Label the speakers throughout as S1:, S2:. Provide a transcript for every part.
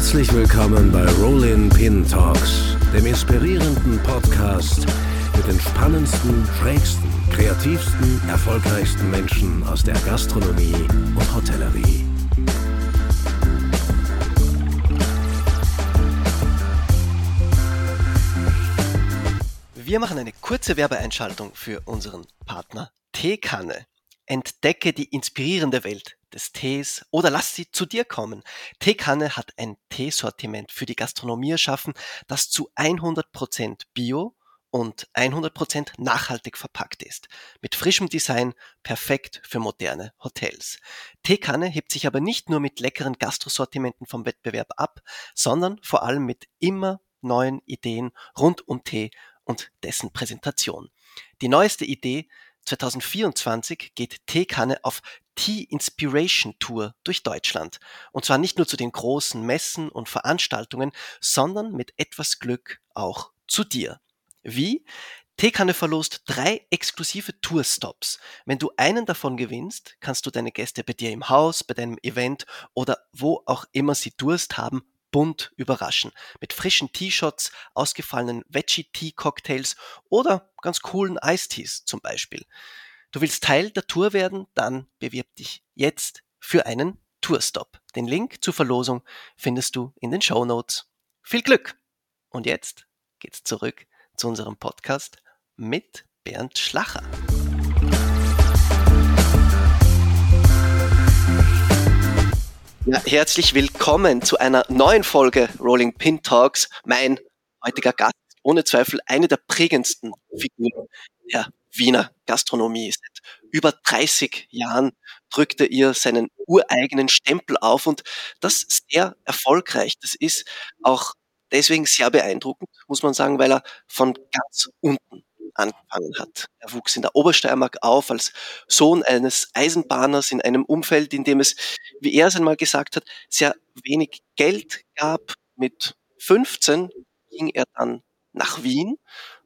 S1: Herzlich willkommen bei Rollin Pin Talks, dem inspirierenden Podcast mit den spannendsten, schrägsten, kreativsten, erfolgreichsten Menschen aus der Gastronomie und Hotellerie.
S2: Wir machen eine kurze Werbeeinschaltung für unseren Partner Teekanne. Entdecke die inspirierende Welt des Tees oder lass sie zu dir kommen. Teekanne hat ein Teesortiment für die Gastronomie erschaffen, das zu 100% Bio und 100% nachhaltig verpackt ist. Mit frischem Design, perfekt für moderne Hotels. Teekanne hebt sich aber nicht nur mit leckeren Gastrosortimenten vom Wettbewerb ab, sondern vor allem mit immer neuen Ideen rund um Tee und dessen Präsentation. Die neueste Idee 2024 geht Teekanne auf Tea Inspiration Tour durch Deutschland. Und zwar nicht nur zu den großen Messen und Veranstaltungen, sondern mit etwas Glück auch zu dir. Wie? Teekanne verlost drei exklusive Tourstops. Wenn du einen davon gewinnst, kannst du deine Gäste bei dir im Haus, bei deinem Event oder wo auch immer sie Durst haben, bunt überraschen. Mit frischen T-Shots, ausgefallenen Veggie-Tea-Cocktails oder ganz coolen Eistees zum Beispiel. Du willst Teil der Tour werden? Dann bewirb dich jetzt für einen Tourstop. Den Link zur Verlosung findest du in den Show Notes. Viel Glück! Und jetzt geht's zurück zu unserem Podcast mit Bernd Schlacher. Ja, herzlich willkommen zu einer neuen Folge Rolling Pin Talks. Mein heutiger Gast ist ohne Zweifel eine der prägendsten Figuren der Wiener Gastronomie. Seit über 30 Jahren drückte ihr seinen ureigenen Stempel auf und das sehr erfolgreich. Das ist auch deswegen sehr beeindruckend, muss man sagen, weil er von ganz unten angefangen hat. Er wuchs in der Obersteiermark auf als Sohn eines Eisenbahners in einem Umfeld, in dem es, wie er es einmal gesagt hat, sehr wenig Geld gab. Mit 15 ging er dann nach Wien,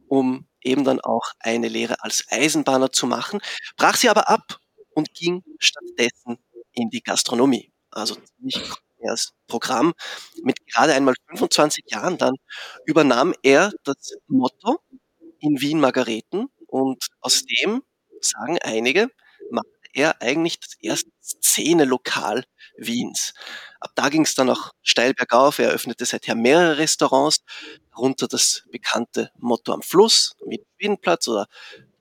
S2: um eben dann auch eine Lehre als Eisenbahner zu machen, brach sie aber ab und ging stattdessen in die Gastronomie. Also ziemlich das Programm. Mit gerade einmal 25 Jahren dann übernahm er das Motto in Wien Margareten und aus dem, sagen einige, machte er eigentlich das erste Szene-Lokal Wiens. Ab da ging es dann auch steil bergauf. Er eröffnete seither mehrere Restaurants, darunter das bekannte Motto am Fluss, wie Wienplatz oder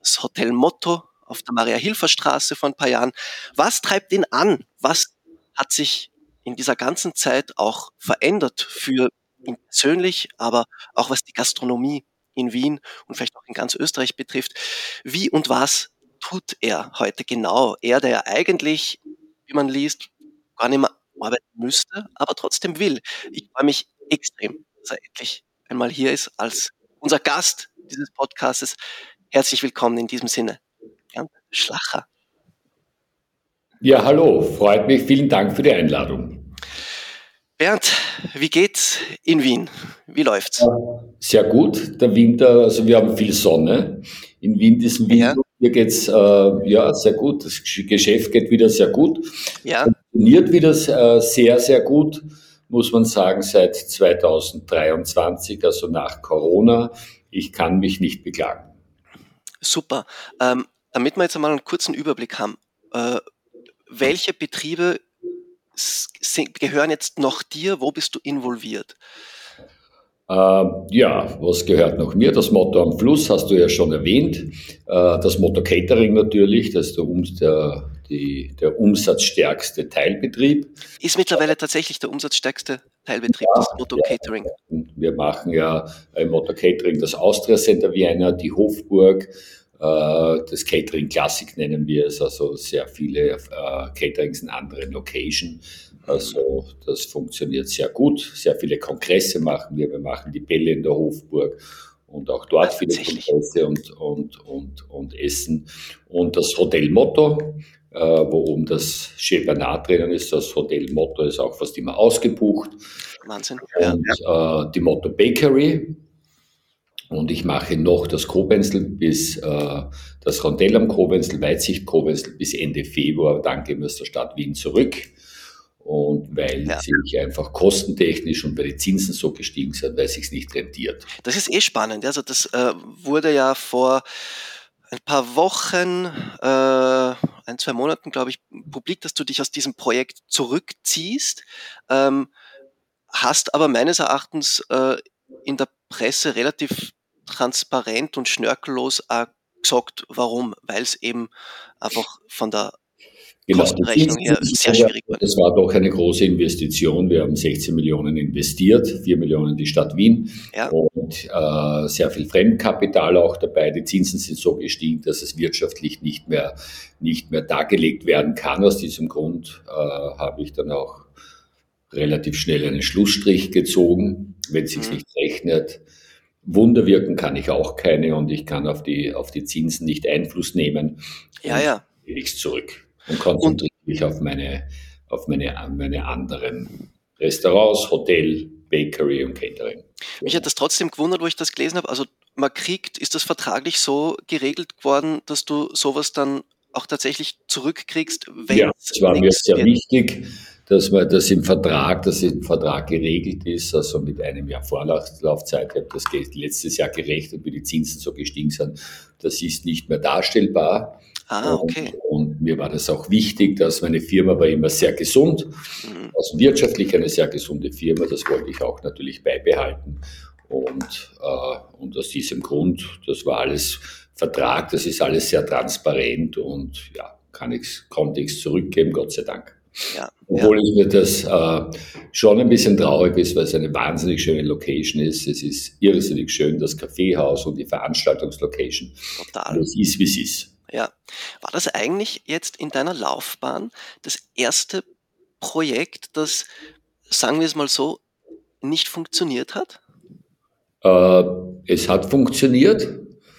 S2: das Hotel Motto auf der Maria-Hilfer-Straße vor ein paar Jahren. Was treibt ihn an? Was hat sich in dieser ganzen Zeit auch verändert für ihn persönlich, aber auch was die Gastronomie in Wien und vielleicht auch in ganz Österreich betrifft. Wie und was tut er heute genau? Er, der ja eigentlich, wie man liest, gar nicht mehr arbeiten müsste, aber trotzdem will. Ich freue mich extrem, dass er endlich einmal hier ist als unser Gast dieses Podcastes. Herzlich willkommen in diesem Sinne. Bernd Schlacher.
S3: Ja, hallo, freut mich. Vielen Dank für die Einladung.
S2: Bernd, wie geht's in Wien? Wie läuft's?
S3: Sehr gut. Der Winter, also wir haben viel Sonne in Wien diesen Winter. Hier geht's äh, ja sehr gut. Das Geschäft geht wieder sehr gut. Ja. Funktioniert wieder äh, sehr, sehr gut, muss man sagen, seit 2023, also nach Corona. Ich kann mich nicht beklagen.
S2: Super. Ähm, damit wir jetzt einmal einen kurzen Überblick haben, äh, welche Betriebe gehören jetzt noch dir? Wo bist du involviert?
S3: Äh, ja, was gehört noch mir? Das Motto am Fluss hast du ja schon erwähnt. Äh, das Motto Catering natürlich, das ist der, der, die, der umsatzstärkste Teilbetrieb.
S2: Ist mittlerweile tatsächlich der umsatzstärkste Teilbetrieb, ja, das Motto ja. Catering.
S3: Wir machen ja im Motto Catering das Austria Center Vienna, die Hofburg, äh, das Catering Classic nennen wir es, also sehr viele äh, Caterings in anderen Locations. Also das funktioniert sehr gut. Sehr viele Kongresse machen wir. Wir machen die Bälle in der Hofburg und auch dort ja, viele Kongresse und, und, und, und Essen. Und das Hotel Motto, äh, wo oben das Chez Bernard drinnen ist, das Hotel Motto ist auch fast immer ausgebucht. Wahnsinn. Und ja. äh, die Motto Bakery, und ich mache noch das Kobenzl bis äh, das Rondell am Kobenzl, Weitsicht Kobenzl bis Ende Februar. Dann gehen wir aus der Stadt Wien zurück. Und weil ja. sich einfach kostentechnisch und weil die Zinsen so gestiegen sind, weil es sich nicht rentiert.
S2: Das ist eh spannend. Also das äh, wurde ja vor ein paar Wochen, äh, ein, zwei Monaten, glaube ich, publik, dass du dich aus diesem Projekt zurückziehst, ähm, hast aber meines Erachtens äh, in der Presse relativ transparent und schnörkellos gesagt, warum, weil es eben einfach von der Genau, Kostenrechnung her sehr schwierig
S3: war. Das war doch eine große Investition. Wir haben 16 Millionen investiert, 4 Millionen die Stadt Wien ja. und äh, sehr viel Fremdkapital auch dabei. Die Zinsen sind so gestiegen, dass es wirtschaftlich nicht mehr, nicht mehr dargelegt werden kann. Aus diesem Grund äh, habe ich dann auch relativ schnell einen Schlussstrich gezogen, wenn es sich mhm. nicht rechnet. Wunder wirken kann ich auch keine und ich kann auf die, auf die Zinsen nicht Einfluss nehmen.
S2: Ja, ja.
S3: Nichts zurück und konzentriere mich auf meine, auf meine, meine anderen Restaurants, Hotel, Bakery und Catering.
S2: Mich hat das trotzdem gewundert, wo ich das gelesen habe. Also man kriegt, ist das vertraglich so geregelt worden, dass du sowas dann auch tatsächlich zurückkriegst,
S3: wenn Ja, es war mir sehr wird. wichtig, dass man das im Vertrag, dass im Vertrag geregelt ist, also mit einem Jahr Vorlaufzeit. Ich habe das letztes Jahr gerechnet, wie die Zinsen so gestiegen sind. Das ist nicht mehr darstellbar.
S2: Ah, okay.
S3: Und, und, mir war das auch wichtig, dass meine Firma war immer sehr gesund, mhm. also wirtschaftlich eine sehr gesunde Firma, das wollte ich auch natürlich beibehalten. Und, äh, und aus diesem Grund, das war alles Vertrag, das ist alles sehr transparent und ja, kann ich, konnte ich es zurückgeben, Gott sei Dank. Ja, Obwohl ja. mir das äh, schon ein bisschen traurig ist, weil es eine wahnsinnig schöne Location ist. Es ist irrsinnig schön, das Kaffeehaus und die Veranstaltungslocation. Total. es ist, wie es ist.
S2: Ja. War das eigentlich jetzt in deiner Laufbahn das erste Projekt, das, sagen wir es mal so, nicht funktioniert hat?
S3: Äh, es hat funktioniert.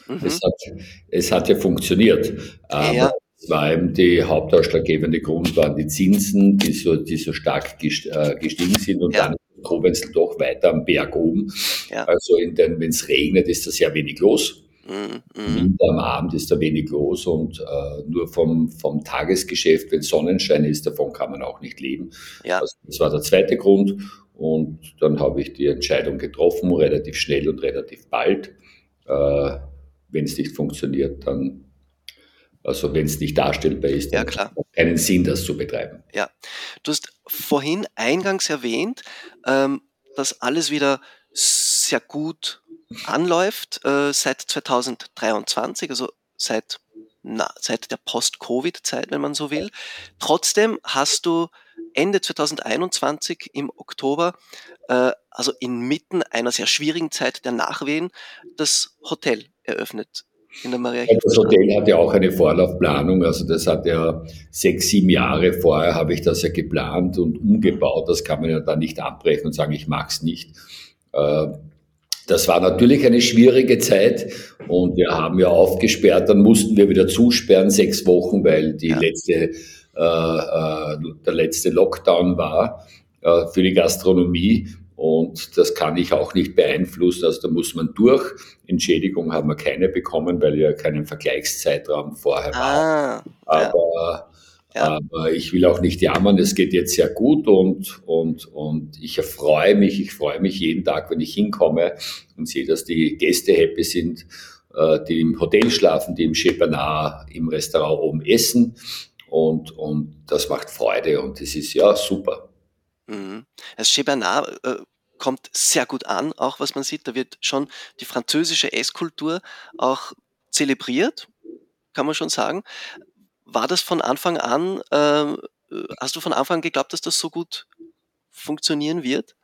S3: Mhm. Es, hat, es hat ja funktioniert. Aber ja. War eben die hauptausschlaggebende Grund waren die Zinsen, die so, die so stark äh, gestiegen sind und ja. dann Koblenz doch weiter am Berg oben. Ja. Also wenn es regnet, ist da sehr wenig los. Mhm. Am Abend ist da wenig los und äh, nur vom, vom Tagesgeschäft, wenn Sonnenschein ist, davon kann man auch nicht leben. Ja. Also das war der zweite Grund. Und dann habe ich die Entscheidung getroffen, relativ schnell und relativ bald. Äh, wenn es nicht funktioniert, dann, also wenn es nicht darstellbar ist,
S2: ja, hat
S3: es keinen Sinn, das zu betreiben.
S2: Ja, du hast vorhin eingangs erwähnt, ähm, dass alles wieder sehr gut anläuft äh, seit 2023, also seit, na, seit der Post-Covid-Zeit, wenn man so will. Trotzdem hast du Ende 2021 im Oktober, äh, also inmitten einer sehr schwierigen Zeit der Nachwehen, das Hotel eröffnet. In der Maria
S3: das Hotel hat ja auch eine Vorlaufplanung, also das hat ja sechs, sieben Jahre vorher habe ich das ja geplant und umgebaut. Das kann man ja dann nicht abbrechen und sagen, ich mag es nicht. Äh, das war natürlich eine schwierige Zeit und wir haben ja aufgesperrt, dann mussten wir wieder zusperren, sechs Wochen, weil die ja. letzte, äh, äh, der letzte Lockdown war äh, für die Gastronomie. Und das kann ich auch nicht beeinflussen. Also da muss man durch. Entschädigung haben wir keine bekommen, weil ja keinen Vergleichszeitraum vorher. Ah, Aber ja. Ja. Aber ich will auch nicht jammern, es geht jetzt sehr gut und, und, und ich erfreue mich, ich freue mich jeden Tag, wenn ich hinkomme und sehe, dass die Gäste happy sind, äh, die im Hotel schlafen, die im Chepanar im Restaurant oben essen und, und das macht Freude und das ist ja super.
S2: Mhm. Das Chepanar äh, kommt sehr gut an, auch was man sieht, da wird schon die französische Esskultur auch zelebriert, kann man schon sagen. War das von Anfang an, äh, hast du von Anfang an geglaubt, dass das so gut funktionieren wird?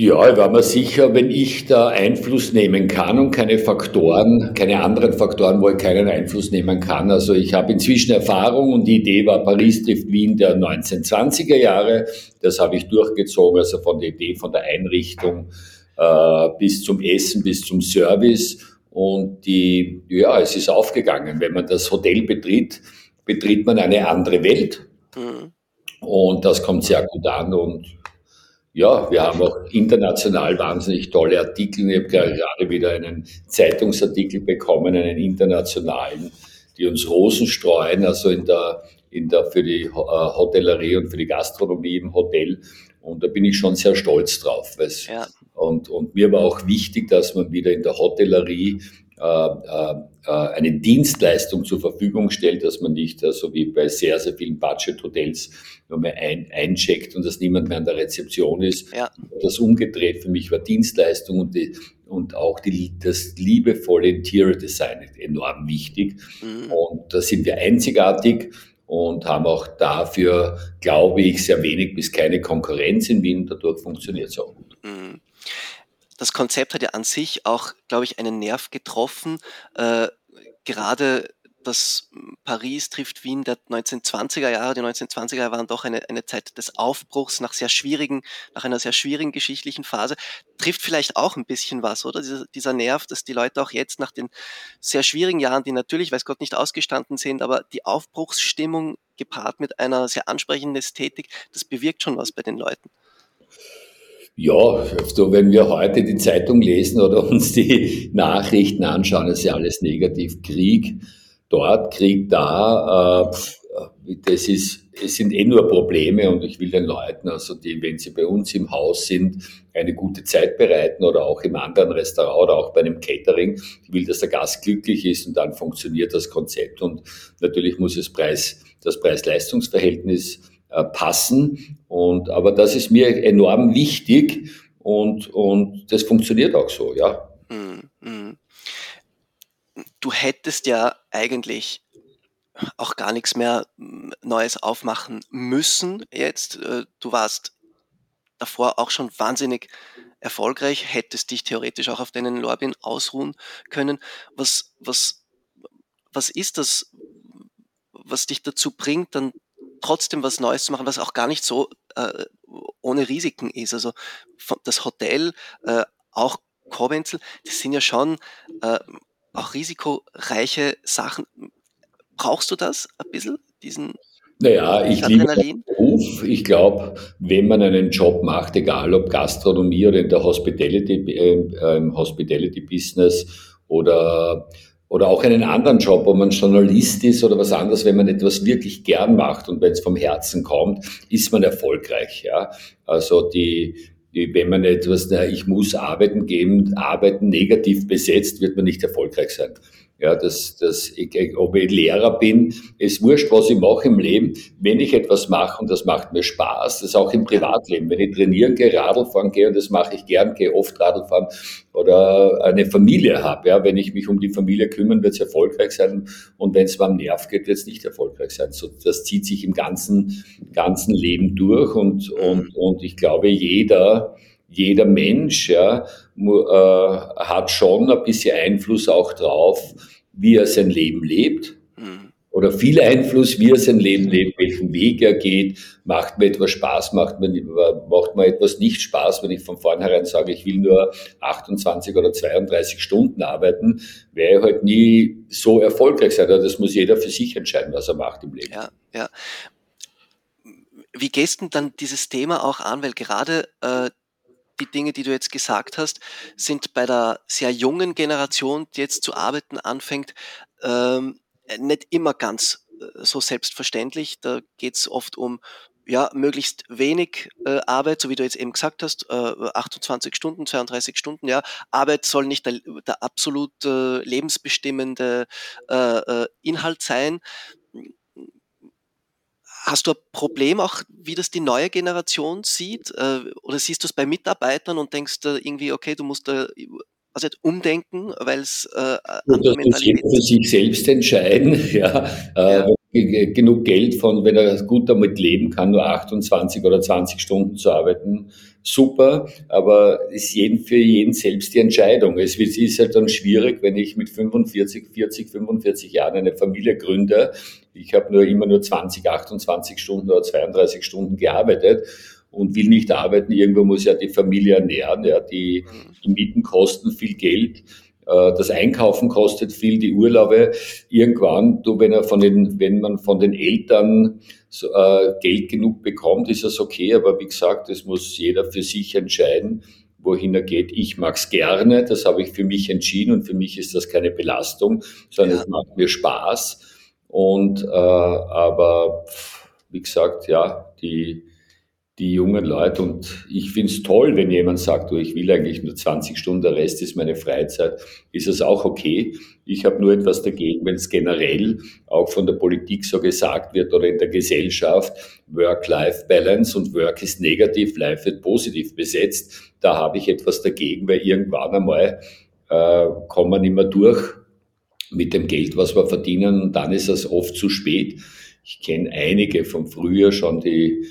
S3: Ja, ich war mir sicher, wenn ich da Einfluss nehmen kann und keine Faktoren, keine anderen Faktoren, wo ich keinen Einfluss nehmen kann. Also ich habe inzwischen Erfahrung und die Idee war Paris trifft Wien der 1920er Jahre. Das habe ich durchgezogen, also von der Idee, von der Einrichtung äh, bis zum Essen, bis zum Service. Und die, ja, es ist aufgegangen. Wenn man das Hotel betritt, betritt man eine andere Welt. Mhm. Und das kommt sehr gut an. Und ja, wir haben auch international wahnsinnig tolle Artikel. Ich habe gerade wieder einen Zeitungsartikel bekommen, einen internationalen, die uns Rosen streuen. Also in der in der, für die Hotellerie und für die Gastronomie im Hotel. Und da bin ich schon sehr stolz drauf. Ja. Und, und mir war auch wichtig, dass man wieder in der Hotellerie äh, äh, äh, eine Dienstleistung zur Verfügung stellt, dass man nicht, so also wie bei sehr, sehr vielen Budget-Hotels, nur mehr ein, eincheckt und dass niemand mehr an der Rezeption ist. Ja. Das umgedreht für mich war Dienstleistung und, die, und auch die, das liebevolle Interior Design enorm wichtig. Mhm. Und da sind wir einzigartig und haben auch dafür, glaube ich, sehr wenig bis keine Konkurrenz in Wien. Dadurch funktioniert es auch gut. Mhm
S2: das Konzept hat ja an sich auch, glaube ich, einen Nerv getroffen. Äh, gerade das Paris trifft Wien der 1920er Jahre. Die 1920er Jahre waren doch eine, eine Zeit des Aufbruchs nach sehr schwierigen, nach einer sehr schwierigen geschichtlichen Phase. Trifft vielleicht auch ein bisschen was, oder? Dieser, dieser Nerv, dass die Leute auch jetzt nach den sehr schwierigen Jahren, die natürlich, weiß Gott, nicht ausgestanden sind, aber die Aufbruchsstimmung gepaart mit einer sehr ansprechenden Ästhetik, das bewirkt schon was bei den Leuten.
S3: Ja, so wenn wir heute die Zeitung lesen oder uns die Nachrichten anschauen, ist ja alles negativ. Krieg dort, Krieg da, äh, das ist, es sind eh nur Probleme und ich will den Leuten, also die, wenn sie bei uns im Haus sind, eine gute Zeit bereiten oder auch im anderen Restaurant oder auch bei einem Catering. Ich will, dass der Gast glücklich ist und dann funktioniert das Konzept und natürlich muss es Preis, das Preis-Leistungs-Verhältnis äh, passen. Und, aber das ist mir enorm wichtig und, und das funktioniert auch so, ja. Mhm, mhm.
S2: Du hättest ja eigentlich auch gar nichts mehr Neues aufmachen müssen jetzt. Äh, du warst davor auch schon wahnsinnig erfolgreich, hättest dich theoretisch auch auf deinen Lorbeeren ausruhen können. Was, was, was ist das, was dich dazu bringt, dann trotzdem was Neues zu machen, was auch gar nicht so äh, ohne Risiken ist. Also das Hotel, äh, auch Korbenzel, das sind ja schon äh, auch risikoreiche Sachen. Brauchst du das ein bisschen, diesen
S3: naja, ich liebe den Beruf. Ich glaube, wenn man einen Job macht, egal ob Gastronomie oder in der Hospitality, äh, Hospitality Business oder oder auch einen anderen Job, wo man Journalist ist oder was anderes, wenn man etwas wirklich gern macht und wenn es vom Herzen kommt, ist man erfolgreich. Ja? Also die, die, wenn man etwas, na, ich muss arbeiten geben, arbeiten negativ besetzt, wird man nicht erfolgreich sein. Ja, das, das, ich, ob ich Lehrer bin, ist wurscht, was ich mache im Leben. Wenn ich etwas mache und das macht mir Spaß, das auch im Privatleben. Wenn ich trainieren gehe, Radl fahren gehe und das mache ich gern, gehe oft Radl fahren oder eine Familie habe. Ja, wenn ich mich um die Familie kümmern, wird es erfolgreich sein. Und wenn es mir am Nerv geht, wird es nicht erfolgreich sein. So, das zieht sich im ganzen, ganzen Leben durch und, und, und ich glaube, jeder, jeder Mensch ja, äh, hat schon ein bisschen Einfluss auch drauf, wie er sein Leben lebt. Mhm. Oder viel Einfluss, wie er sein Leben lebt, welchen Weg er geht. Macht mir etwas Spaß, macht mir, macht mir etwas nicht Spaß, wenn ich von vornherein sage, ich will nur 28 oder 32 Stunden arbeiten, werde ich halt nie so erfolgreich sein. Das muss jeder für sich entscheiden, was er macht im Leben.
S2: Ja, ja. Wie gehst du dann dieses Thema auch an? Weil gerade äh, die Dinge, die du jetzt gesagt hast, sind bei der sehr jungen Generation, die jetzt zu arbeiten anfängt, ähm, nicht immer ganz äh, so selbstverständlich. Da geht es oft um ja, möglichst wenig äh, Arbeit, so wie du jetzt eben gesagt hast, äh, 28 Stunden, 32 Stunden, ja. Arbeit soll nicht der, der absolut äh, lebensbestimmende äh, äh, Inhalt sein. Hast du ein Problem auch, wie das die neue Generation sieht? Äh, oder siehst du es bei Mitarbeitern und denkst irgendwie, okay, du musst da also jetzt umdenken, weil es äh,
S3: andere Mentalität für sich selbst entscheiden, ja. Äh, ja genug Geld von, wenn er gut damit leben kann, nur 28 oder 20 Stunden zu arbeiten, super, aber ist jeden, für jeden selbst die Entscheidung. Es ist halt dann schwierig, wenn ich mit 45, 40, 45 Jahren eine Familie gründe. Ich habe nur immer nur 20, 28 Stunden oder 32 Stunden gearbeitet und will nicht arbeiten. Irgendwo muss ja die Familie ernähren, ja, die, die Mieten kosten viel Geld. Äh, das Einkaufen kostet viel, die Urlaube. Irgendwann, du, wenn, er von den, wenn man von den Eltern so, äh, Geld genug bekommt, ist das okay. Aber wie gesagt, das muss jeder für sich entscheiden, wohin er geht. Ich mag's gerne, das habe ich für mich entschieden und für mich ist das keine Belastung, sondern ja. es macht mir Spaß. Und äh, aber wie gesagt, ja, die die jungen Leute. Und ich finde es toll, wenn jemand sagt, du, ich will eigentlich nur 20 Stunden, der Rest ist meine Freizeit, ist es auch okay. Ich habe nur etwas dagegen, wenn es generell auch von der Politik so gesagt wird oder in der Gesellschaft, Work-Life-Balance und Work ist negativ, Life wird positiv besetzt. Da habe ich etwas dagegen, weil irgendwann einmal äh, kommen wir nicht mehr durch mit dem Geld, was wir verdienen und dann ist es oft zu spät. Ich kenne einige von früher schon, die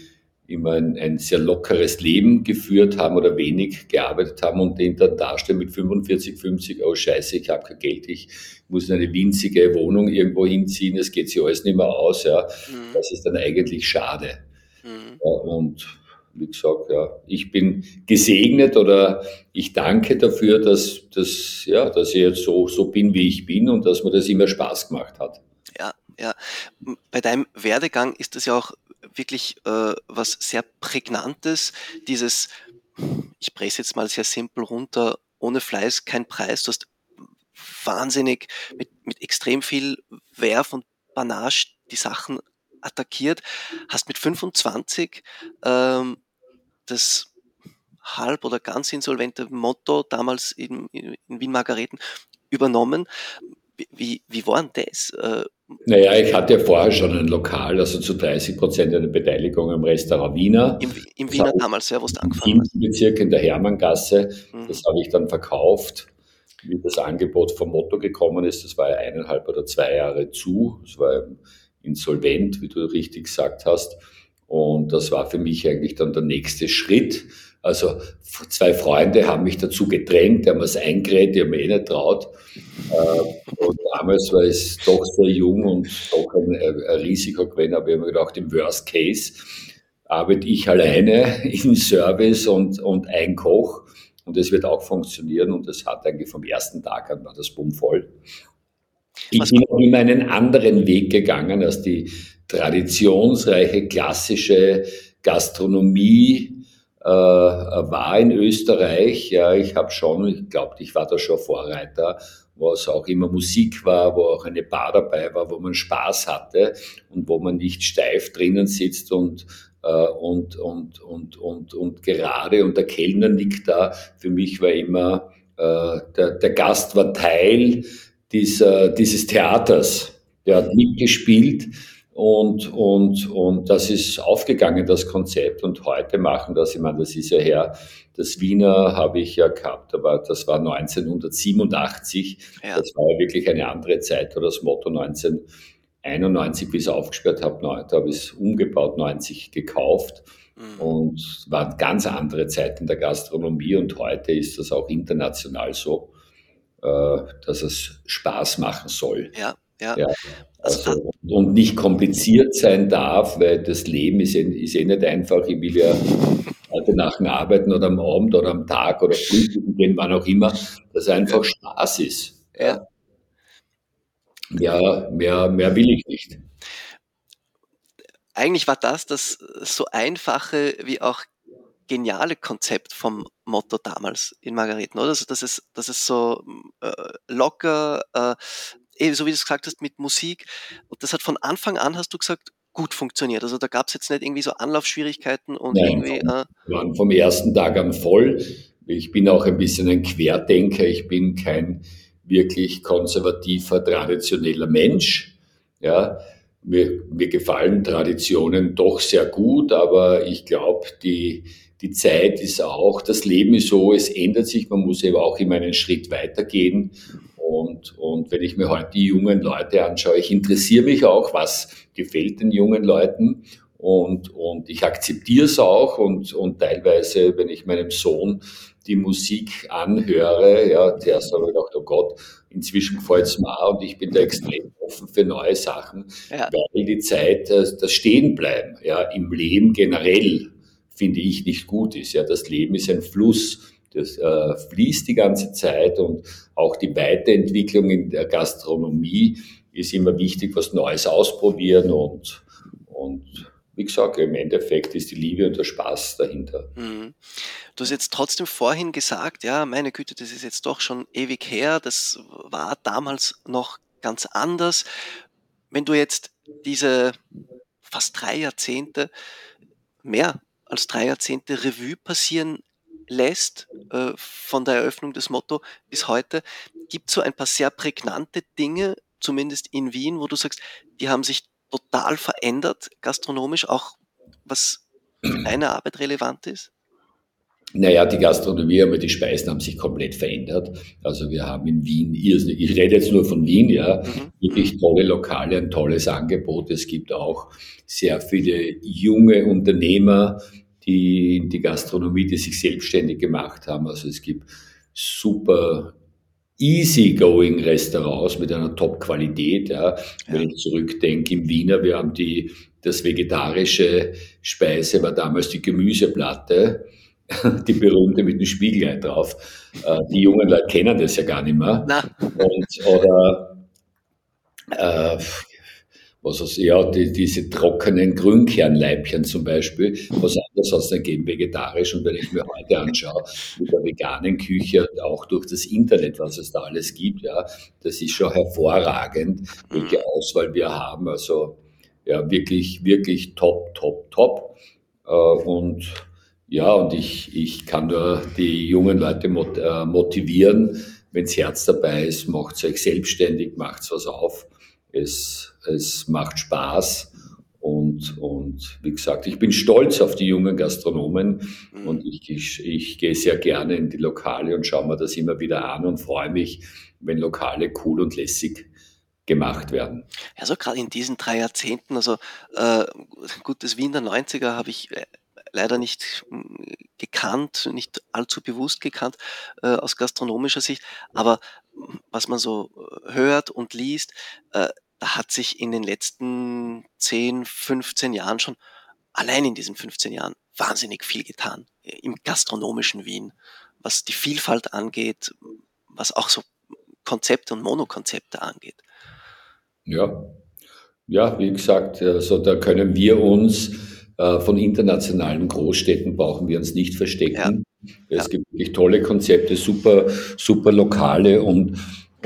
S3: immer ein, ein, sehr lockeres Leben geführt haben oder wenig gearbeitet haben und den dann darstellen mit 45, 50, oh scheiße, ich habe kein Geld, ich muss in eine winzige Wohnung irgendwo hinziehen, es geht sich alles nicht mehr aus. Ja. Mhm. Das ist dann eigentlich schade. Mhm. Ja, und wie gesagt, ja, ich bin gesegnet oder ich danke dafür, dass, dass, ja, dass ich jetzt so, so bin, wie ich bin und dass mir das immer Spaß gemacht hat.
S2: Ja, ja. Bei deinem Werdegang ist das ja auch wirklich äh, was sehr Prägnantes, dieses, ich presse jetzt mal sehr simpel runter, ohne Fleiß kein Preis. Du hast wahnsinnig mit, mit extrem viel Werf und Banage die Sachen attackiert, hast mit 25 ähm, das halb oder ganz insolvente Motto damals in, in Wien-Margareten übernommen. Wie, wie war denn das? Äh,
S3: naja, ich hatte ja vorher schon ein Lokal, also zu 30 Prozent eine Beteiligung im Restaurant Wiener.
S2: Im, im Wiener damals, ja, wo du angefangen hast.
S3: Im Bezirk in der Hermanngasse. Mhm. Das habe ich dann verkauft, wie das Angebot vom Motto gekommen ist. Das war ja eineinhalb oder zwei Jahre zu. Das war insolvent, wie du richtig gesagt hast. Und das war für mich eigentlich dann der nächste Schritt. Also zwei Freunde haben mich dazu gedrängt, die haben es eingeredet, die haben mir eh nicht traut. Äh, und damals war ich doch sehr jung und doch ein, ein Risiko gewesen, aber ich habe mir gedacht, im Worst Case arbeite ich alleine im Service und, und ein Koch und es wird auch funktionieren und es hat eigentlich vom ersten Tag an war das Bumm voll. Ich bin auch immer einen anderen Weg gegangen als die traditionsreiche klassische Gastronomie, äh, war in Österreich. Ja, ich habe schon, ich glaube, ich war da schon Vorreiter, wo es auch immer Musik war, wo auch eine Bar dabei war, wo man Spaß hatte und wo man nicht steif drinnen sitzt und äh, und, und, und, und, und gerade und der Kellner liegt da. Für mich war immer, äh, der, der Gast war Teil dieser, dieses Theaters. Der hat mitgespielt und, und, und das ist aufgegangen, das Konzept. Und heute machen das, ich meine, das ist ja her, das Wiener habe ich ja gehabt, aber das war 1987. Ja. Das war ja wirklich eine andere Zeit, oder das Motto 1991, wie ich es aufgesperrt habe, da habe ich es umgebaut, 90 gekauft. Mhm. Und war eine ganz andere Zeit in der Gastronomie und heute ist das auch international so, äh, dass es Spaß machen soll.
S2: Ja, ja.
S3: ja. Also, und nicht kompliziert sein darf, weil das Leben ist, ist eh nicht einfach. Ich will ja heute nach dem Arbeiten oder am Abend oder am Tag oder frühstücken gehen, wann auch immer, dass einfach Spaß ist. Ja. Mehr, mehr, mehr will ich nicht.
S2: Eigentlich war das das so einfache wie auch geniale Konzept vom Motto damals in Margareten, oder? Also, dass es, dass es so äh, locker, äh, eh, so wie du es gesagt hast, mit Musik. Und das hat von Anfang an, hast du gesagt, gut funktioniert. Also da gab es jetzt nicht irgendwie so Anlaufschwierigkeiten und Nein, irgendwie.
S3: Äh, waren vom ersten Tag an voll. Ich bin auch ein bisschen ein Querdenker. Ich bin kein wirklich konservativer, traditioneller Mensch. Ja, mir, mir gefallen Traditionen doch sehr gut, aber ich glaube, die, die Zeit ist auch, das Leben ist so, es ändert sich, man muss eben auch immer einen Schritt weitergehen. Und, und wenn ich mir heute die jungen Leute anschaue, ich interessiere mich auch, was gefällt den jungen Leuten. Und, und ich akzeptiere es auch und, und teilweise, wenn ich meinem Sohn die Musik anhöre, ja, der sagt mir gedacht, oh Gott, inzwischen gefällt es mir auch und ich bin da extrem offen für neue Sachen, ja. weil die Zeit, das, das Stehenbleiben, ja, im Leben generell, finde ich, nicht gut ist. Ja, das Leben ist ein Fluss das äh, fließt die ganze Zeit und auch die Weiterentwicklung in der Gastronomie ist immer wichtig, was Neues ausprobieren und, und wie gesagt, im Endeffekt ist die Liebe und der Spaß dahinter. Mhm.
S2: Du hast jetzt trotzdem vorhin gesagt, ja, meine Güte, das ist jetzt doch schon ewig her, das war damals noch ganz anders. wenn du jetzt diese fast drei Jahrzehnte, mehr als drei Jahrzehnte Revue passieren lässt, äh, von der Eröffnung des Motto bis heute, gibt es so ein paar sehr prägnante Dinge, zumindest in Wien, wo du sagst, die haben sich total verändert, gastronomisch, auch was für deine Arbeit relevant ist?
S3: Naja, die Gastronomie, aber die Speisen haben sich komplett verändert. Also wir haben in Wien, ich rede jetzt nur von Wien, ja, mhm. wirklich tolle Lokale, ein tolles Angebot. Es gibt auch sehr viele junge Unternehmer, die in die Gastronomie, die sich selbstständig gemacht haben. Also es gibt super easygoing Restaurants mit einer Top-Qualität. Ja. Wenn ich zurückdenke, im Wiener, wir haben die, das vegetarische Speise war damals die Gemüseplatte die berühmte mit dem Spiegelei drauf. Äh, die jungen Leute kennen das ja gar nicht mehr. Und, oder äh, was ist, ja, die, diese trockenen Grünkernleibchen zum Beispiel, was anderes hat es dann gegeben, vegetarisch. Und wenn ich mir heute anschaue, mit der veganen Küche, auch durch das Internet, was es da alles gibt, ja, das ist schon hervorragend, welche Auswahl wir haben. Also ja, wirklich, wirklich top, top, top. Äh, und ja, und ich, ich kann nur die jungen Leute äh, motivieren, wenns Herz dabei ist, macht euch selbstständig, macht was auf. Es, es macht Spaß. Und, und wie gesagt, ich bin stolz auf die jungen Gastronomen mhm. und ich, ich, ich gehe sehr gerne in die Lokale und schaue mir das immer wieder an und freue mich, wenn Lokale cool und lässig gemacht werden.
S2: Also gerade in diesen drei Jahrzehnten, also äh, gut, das Wien der 90er habe ich äh, leider nicht hm, gekannt, nicht allzu bewusst gekannt äh, aus gastronomischer Sicht. Aber hm, was man so äh, hört und liest, äh, hat sich in den letzten 10, 15 Jahren schon, allein in diesen 15 Jahren, wahnsinnig viel getan äh, im gastronomischen Wien, was die Vielfalt angeht, was auch so Konzepte und Monokonzepte angeht.
S3: Ja, ja, wie gesagt, also da können wir uns äh, von internationalen Großstädten brauchen wir uns nicht verstecken. Ja. Es ja. gibt wirklich tolle Konzepte, super, super Lokale und,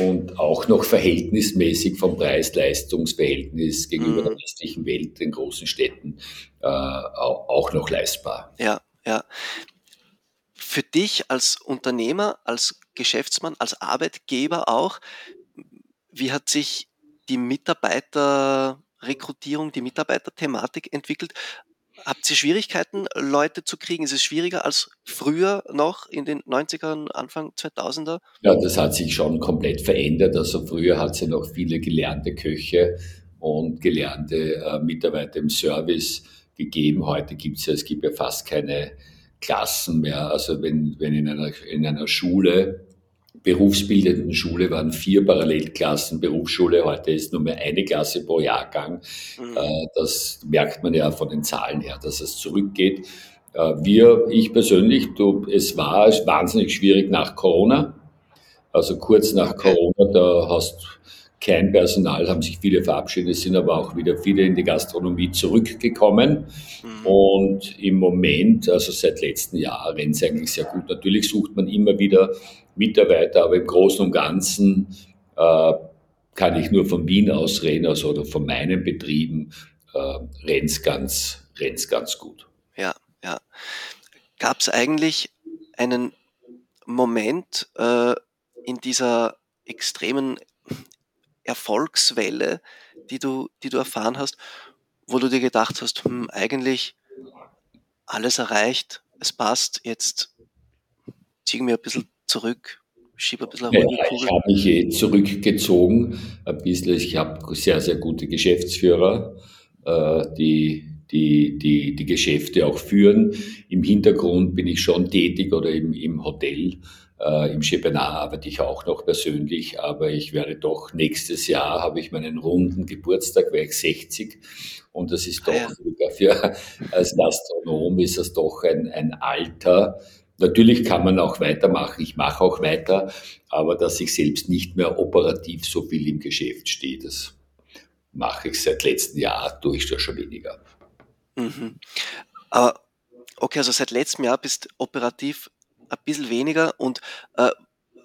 S3: und auch noch verhältnismäßig vom Preis-Leistungs-Verhältnis gegenüber mhm. der westlichen Welt, den großen Städten, äh, auch noch leistbar.
S2: Ja, ja. Für dich als Unternehmer, als Geschäftsmann, als Arbeitgeber auch, wie hat sich die Mitarbeiterrekrutierung, die Mitarbeiterthematik entwickelt? Habt ihr Schwierigkeiten, Leute zu kriegen? Ist es schwieriger als früher noch in den 90ern, Anfang 2000er?
S3: Ja, das hat sich schon komplett verändert. Also früher hat es ja noch viele gelernte Köche und gelernte äh, Mitarbeiter im Service gegeben. Heute gibt es ja, es gibt ja fast keine Klassen mehr. Also wenn, wenn in einer, in einer Schule berufsbildenden Schule waren vier Parallelklassen Berufsschule, heute ist nur mehr eine Klasse pro Jahrgang. Mhm. Äh, das merkt man ja von den Zahlen her, dass es zurückgeht. Äh, wir, ich persönlich, du, es war wahnsinnig schwierig nach Corona. Also kurz nach Corona, da hast kein Personal, haben sich viele verabschiedet, sind aber auch wieder viele in die Gastronomie zurückgekommen. Mhm. Und im Moment, also seit letztem Jahr, rennt es eigentlich sehr gut. Natürlich sucht man immer wieder Mitarbeiter, aber im Großen und Ganzen äh, kann ich nur von Wien aus reden, also oder von meinen Betrieben, äh, rennt es ganz, rennt's ganz gut.
S2: Ja, ja. Gab es eigentlich einen Moment äh, in dieser extremen Erfolgswelle, die du, die du erfahren hast, wo du dir gedacht hast, hm, eigentlich alles erreicht, es passt, jetzt ziehen wir ein bisschen zurück, schiebe ein bisschen
S3: ja, Ich habe mich eh zurückgezogen, ein bisschen. Ich habe sehr, sehr gute Geschäftsführer, äh, die, die, die die Geschäfte auch führen. Im Hintergrund bin ich schon tätig oder im, im Hotel. Äh, Im Schepenar arbeite ich auch noch persönlich, aber ich werde doch nächstes Jahr habe ich meinen runden Geburtstag, wäre ich 60. Und das ist doch ja. für, als Gastronom ist das doch ein, ein Alter, Natürlich kann man auch weitermachen, ich mache auch weiter, aber dass ich selbst nicht mehr operativ so viel im Geschäft stehe, das mache ich seit letztem Jahr, tue ich das schon weniger.
S2: Mhm. Aber okay, also seit letztem Jahr bist operativ ein bisschen weniger. Und äh,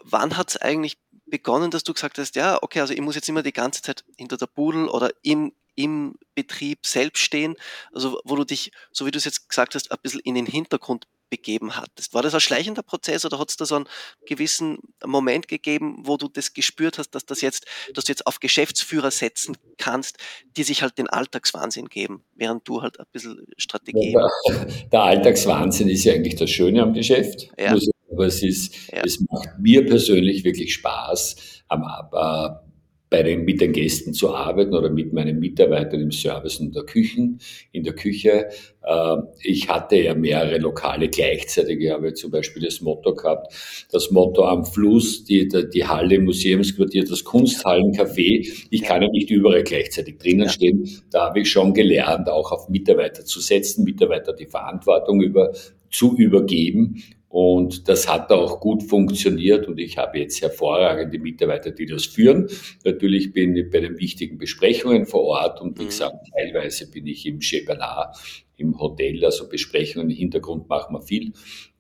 S2: wann hat es eigentlich begonnen, dass du gesagt hast, ja, okay, also ich muss jetzt immer die ganze Zeit hinter der Pudel oder im, im Betrieb selbst stehen, also wo du dich, so wie du es jetzt gesagt hast, ein bisschen in den Hintergrund begeben hattest. War das ein schleichender Prozess oder hat es da so einen gewissen Moment gegeben, wo du das gespürt hast, dass das jetzt, dass du jetzt auf Geschäftsführer setzen kannst, die sich halt den Alltagswahnsinn geben, während du halt ein bisschen Strategie.
S3: Ja, der, der, Alltagswahnsinn ist ja eigentlich das Schöne am Geschäft. Ja. Aber es ist, ja. es macht mir persönlich wirklich Spaß, am, äh, bei den, mit den Gästen zu arbeiten oder mit meinen Mitarbeitern im Service und der Küchen, in der Küche. Äh, ich hatte ja mehrere Lokale gleichzeitig. Ich habe zum Beispiel das Motto gehabt, das Motto am Fluss, die, die Halle Museumsquartier, das Kunsthallencafé. Ich kann ja nicht überall gleichzeitig drinnen stehen. Da habe ich schon gelernt, auch auf Mitarbeiter zu setzen, Mitarbeiter die Verantwortung über, zu übergeben und das hat auch gut funktioniert und ich habe jetzt hervorragende Mitarbeiter, die das führen. Natürlich bin ich bei den wichtigen Besprechungen vor Ort und wie mhm. gesagt, teilweise bin ich im Chebanar, im Hotel, also Besprechungen im Hintergrund machen wir viel,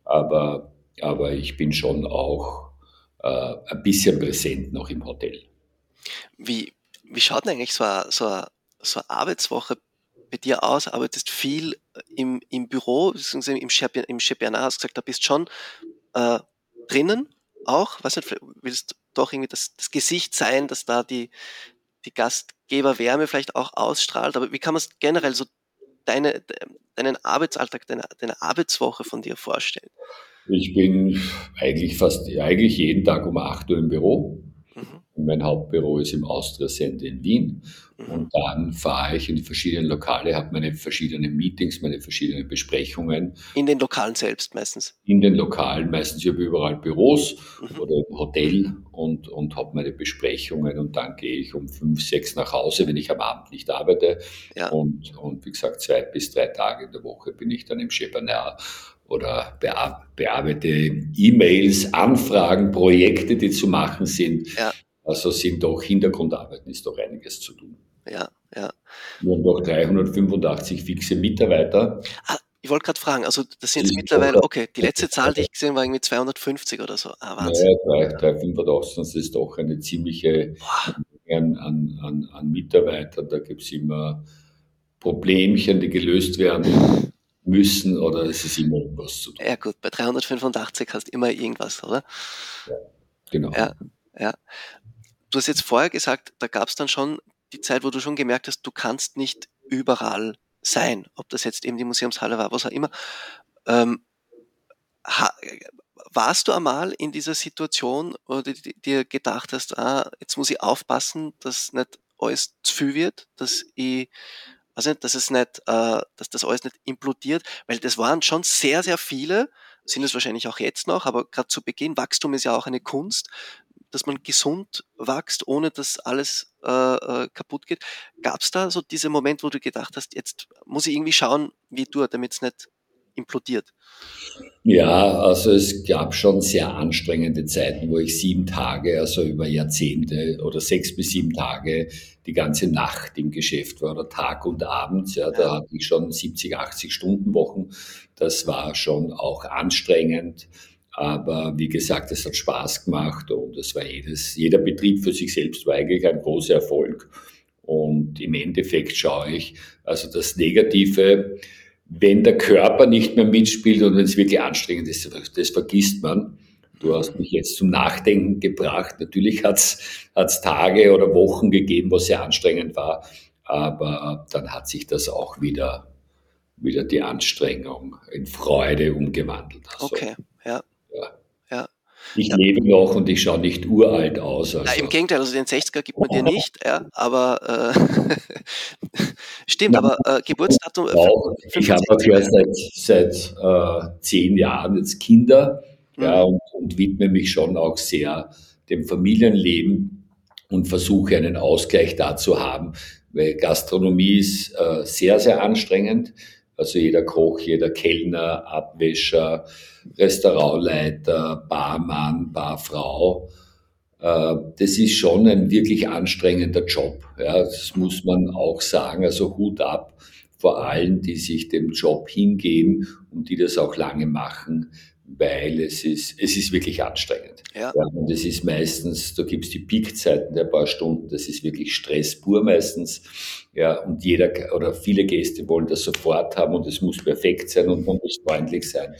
S3: aber, aber ich bin schon auch äh, ein bisschen präsent noch im Hotel.
S2: Wie, wie schaut denn eigentlich so eine, so eine, so eine Arbeitswoche bei dir aus, arbeitest viel im, im Büro, beziehungsweise im, Chepiana, hast gesagt, da bist schon äh, drinnen auch, weiß nicht, willst doch irgendwie das, das Gesicht sein, dass da die, die Gastgeberwärme vielleicht auch ausstrahlt, aber wie kann man es generell so deine, deinen Arbeitsalltag, deine, deine Arbeitswoche von dir vorstellen?
S3: Ich bin eigentlich fast, eigentlich jeden Tag um 8 Uhr im Büro. Mhm. Mein Hauptbüro ist im Austria Center in Wien. Mhm. Und dann fahre ich in die verschiedenen Lokale, habe meine verschiedenen Meetings, meine verschiedenen Besprechungen.
S2: In den Lokalen selbst meistens?
S3: In den Lokalen meistens. Ich habe überall Büros mhm. oder im Hotel und, und habe meine Besprechungen und dann gehe ich um fünf, sechs nach Hause, wenn ich am Abend nicht arbeite. Ja. Und, und wie gesagt, zwei bis drei Tage in der Woche bin ich dann im Chepaner oder bearbeite E-Mails, Anfragen, Projekte, die zu machen sind. Ja. Also sind doch Hintergrundarbeiten, ist doch einiges zu tun.
S2: Ja, ja.
S3: Wir haben doch 385 fixe Mitarbeiter.
S2: Ah, ich wollte gerade fragen, also das sind jetzt mittlerweile, okay, die letzte Zahl, die ich gesehen war irgendwie 250 oder so. Ah,
S3: Wahnsinn. Ja, 385, das ist doch eine ziemliche an, an, an Mitarbeitern. Da gibt es immer Problemchen, die gelöst werden müssen oder es ist immer irgendwas zu tun.
S2: Ja gut, bei 385 hast du immer irgendwas, oder?
S3: Ja, genau.
S2: Ja, ja. Du hast jetzt vorher gesagt, da gab es dann schon die Zeit, wo du schon gemerkt hast, du kannst nicht überall sein, ob das jetzt eben die Museumshalle war, was auch immer. Ähm, ha, warst du einmal in dieser Situation, wo du dir gedacht hast, ah, jetzt muss ich aufpassen, dass nicht alles zu viel wird, dass ich also dass es nicht, äh, dass das alles nicht implodiert, weil das waren schon sehr, sehr viele, sind es wahrscheinlich auch jetzt noch, aber gerade zu Beginn, Wachstum ist ja auch eine Kunst, dass man gesund wächst, ohne dass alles äh, äh, kaputt geht. Gab es da so diese Moment, wo du gedacht hast, jetzt muss ich irgendwie schauen, wie tue, damit es nicht implodiert?
S3: Ja, also es gab schon sehr anstrengende Zeiten, wo ich sieben Tage, also über Jahrzehnte oder sechs bis sieben Tage die ganze Nacht im Geschäft war oder Tag und Abend. Ja, da hatte ich schon 70, 80 Stunden Wochen. Das war schon auch anstrengend. Aber wie gesagt, es hat Spaß gemacht und es war jedes, jeder Betrieb für sich selbst war eigentlich ein großer Erfolg. Und im Endeffekt schaue ich, also das Negative, wenn der Körper nicht mehr mitspielt und wenn es wirklich anstrengend ist, das vergisst man. Du hast mich jetzt zum Nachdenken gebracht. Natürlich hat es Tage oder Wochen gegeben, wo es sehr anstrengend war, aber dann hat sich das auch wieder, wieder die Anstrengung in Freude umgewandelt.
S2: Also, okay, ja. Ja. ja.
S3: Ich ja. lebe noch und ich schaue nicht uralt aus.
S2: Also. Ja, Im Gegenteil, also den 60er gibt man dir nicht, ja, aber äh, stimmt, ja. aber äh, Geburtsdatum.
S3: Äh, ich habe ja seit, seit äh, zehn Jahren jetzt Kinder ja, mhm. und, und widme mich schon auch sehr dem Familienleben und versuche einen Ausgleich dazu haben, weil Gastronomie ist äh, sehr, sehr anstrengend. Also jeder Koch, jeder Kellner, Abwäscher, Restaurantleiter, Barmann, Barfrau, äh, das ist schon ein wirklich anstrengender Job. Ja, das muss man auch sagen. Also Hut ab vor allen, die sich dem Job hingeben und die das auch lange machen weil es ist, es ist wirklich anstrengend.
S2: Ja.
S3: ja und es ist meistens, da gibt's die Peakzeiten der paar Stunden, das ist wirklich Stress pur meistens. Ja, und jeder oder viele Gäste wollen das sofort haben und es muss perfekt sein und man muss freundlich sein.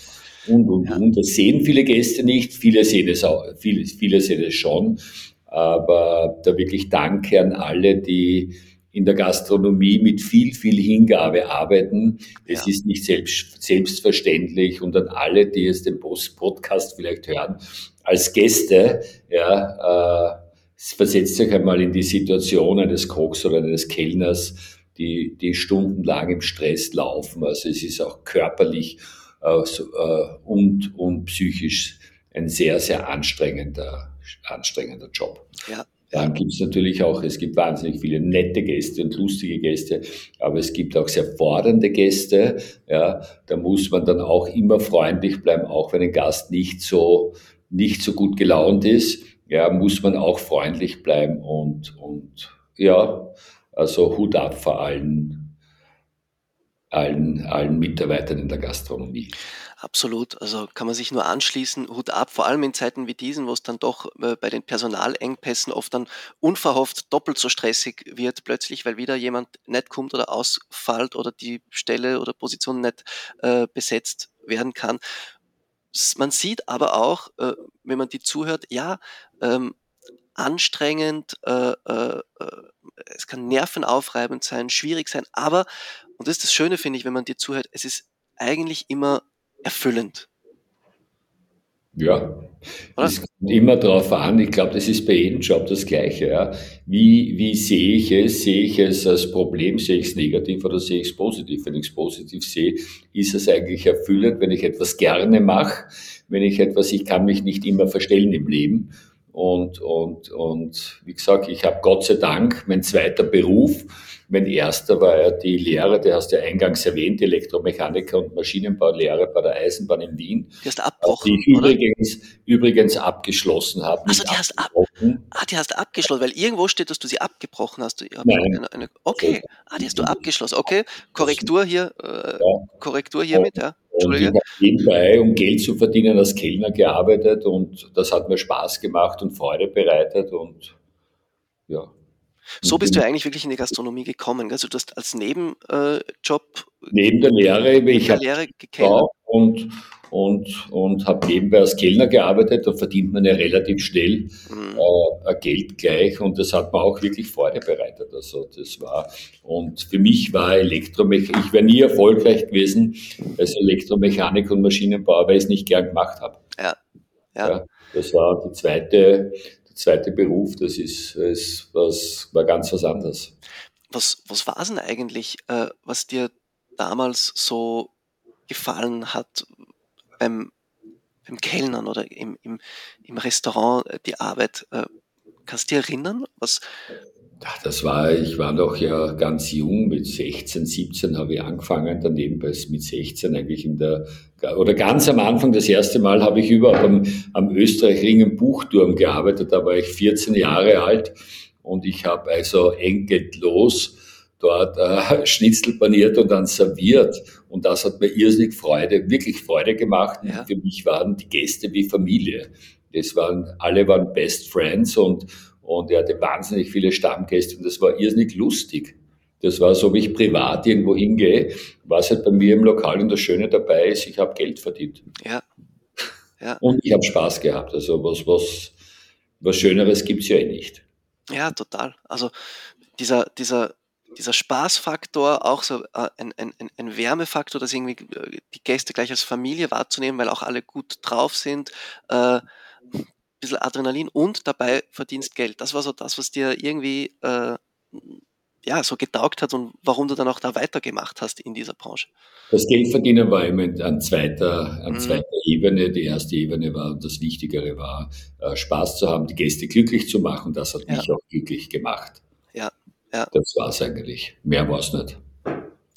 S3: Und, und, ja. und. Das sehen viele Gäste nicht, viele sehen es auch, viele, viele sehen es schon. Aber da wirklich Danke an alle, die in der Gastronomie mit viel, viel Hingabe arbeiten. Es ja. ist nicht selbst, selbstverständlich und an alle, die es den Podcast vielleicht hören, als Gäste, ja, äh, versetzt euch einmal in die Situation eines Kochs oder eines Kellners, die, die stundenlang im Stress laufen. Also es ist auch körperlich äh, so, äh, und, und psychisch ein sehr, sehr anstrengender, anstrengender Job.
S2: Ja.
S3: Dann gibt es natürlich auch, es gibt wahnsinnig viele nette Gäste und lustige Gäste, aber es gibt auch sehr fordernde Gäste. Ja, da muss man dann auch immer freundlich bleiben, auch wenn ein Gast nicht so, nicht so gut gelaunt ist. Ja, muss man auch freundlich bleiben und, und ja, also Hut ab vor allen, allen, allen Mitarbeitern in der Gastronomie.
S2: Absolut. Also kann man sich nur anschließen, Hut ab, vor allem in Zeiten wie diesen, wo es dann doch äh, bei den Personalengpässen oft dann unverhofft doppelt so stressig wird plötzlich, weil wieder jemand nicht kommt oder ausfällt oder die Stelle oder Position nicht äh, besetzt werden kann. Man sieht aber auch, äh, wenn man die zuhört, ja, ähm, anstrengend, äh, äh, äh, es kann nervenaufreibend sein, schwierig sein, aber, und das ist das Schöne, finde ich, wenn man dir zuhört, es ist eigentlich immer erfüllend.
S3: Ja, es kommt immer darauf an. Ich glaube, das ist bei jedem Job das Gleiche. Ja. Wie, wie sehe ich es? Sehe ich es als Problem? Sehe ich es negativ oder sehe ich es positiv? Wenn ich es positiv sehe, ist es eigentlich erfüllend, wenn ich etwas gerne mache, wenn ich etwas, ich kann mich nicht immer verstellen im Leben. Und, und, und wie gesagt, ich habe Gott sei Dank mein zweiter Beruf mein erster war ja die Lehre, der hast du ja eingangs erwähnt, Elektromechaniker und Maschinenbaulehre bei der Eisenbahn in Wien.
S2: Die hast du abgebrochen,
S3: Die ich übrigens, übrigens abgeschlossen habe.
S2: Also die hast, ab, ah, die hast du abgeschlossen, weil irgendwo steht, dass du sie abgebrochen hast.
S3: Nein.
S2: Eine, eine, okay, ah, die hast du abgeschlossen. Okay, Korrektur hier, äh, ja. Korrektur hiermit, ja.
S3: Und ich habe nebenbei, um Geld zu verdienen, als Kellner gearbeitet und das hat mir Spaß gemacht und Freude bereitet und ja,
S2: so bist du eigentlich wirklich in die Gastronomie gekommen. Also du hast als Nebenjob
S3: neben der Lehre,
S2: neben ich gekellnert.
S3: und und und habe nebenbei als Kellner gearbeitet. Da verdient man ja relativ schnell mhm. äh, Geld gleich und das hat mir auch wirklich Freude bereitet. Also das war und für mich war Elektromechanik. Ich wäre nie erfolgreich gewesen als Elektromechanik und Maschinenbauer, weil ich es nicht gern gemacht habe.
S2: Ja. Ja. ja.
S3: das war die zweite zweite Beruf, das ist, ist was, war ganz was anderes.
S2: Was, was war es denn eigentlich, äh, was dir damals so gefallen hat beim, beim Kellnern oder im, im, im Restaurant, äh, die Arbeit? Äh, kannst du dich erinnern? Was,
S3: Ach, das war, ich war noch ja ganz jung, mit 16, 17 habe ich angefangen, daneben mit 16 eigentlich in der, oder ganz am Anfang, das erste Mal habe ich überhaupt am, am Österreich-Ring im Buchturm gearbeitet, da war ich 14 Jahre alt und ich habe also entgeltlos dort äh, Schnitzel paniert und dann serviert. Und das hat mir irrsinnig Freude, wirklich Freude gemacht. Ja. Für mich waren die Gäste wie Familie. Das waren, alle waren Best Friends und, und er hatte wahnsinnig viele Stammgäste und das war irrsinnig lustig. Das war so, wie ich privat irgendwo hingehe, was halt bei mir im Lokal und das Schöne dabei ist, ich habe Geld verdient.
S2: Ja.
S3: ja. Und ich habe Spaß gehabt. Also was, was, was Schöneres gibt's ja eh nicht.
S2: Ja, total. Also dieser, dieser, dieser Spaßfaktor, auch so äh, ein, ein, ein Wärmefaktor, dass irgendwie äh, die Gäste gleich als Familie wahrzunehmen, weil auch alle gut drauf sind, äh, bisschen Adrenalin und dabei verdienst Geld. Das war so das, was dir irgendwie äh, ja, so getaugt hat und warum du dann auch da weitergemacht hast in dieser Branche.
S3: Das Geldverdienen war immer an zweiter, an mhm. zweiter Ebene. Die erste Ebene war, und das Wichtigere war, äh, Spaß zu haben, die Gäste glücklich zu machen. Das hat ja. mich auch glücklich gemacht.
S2: Ja.
S3: Das war es eigentlich. Mehr war es nicht.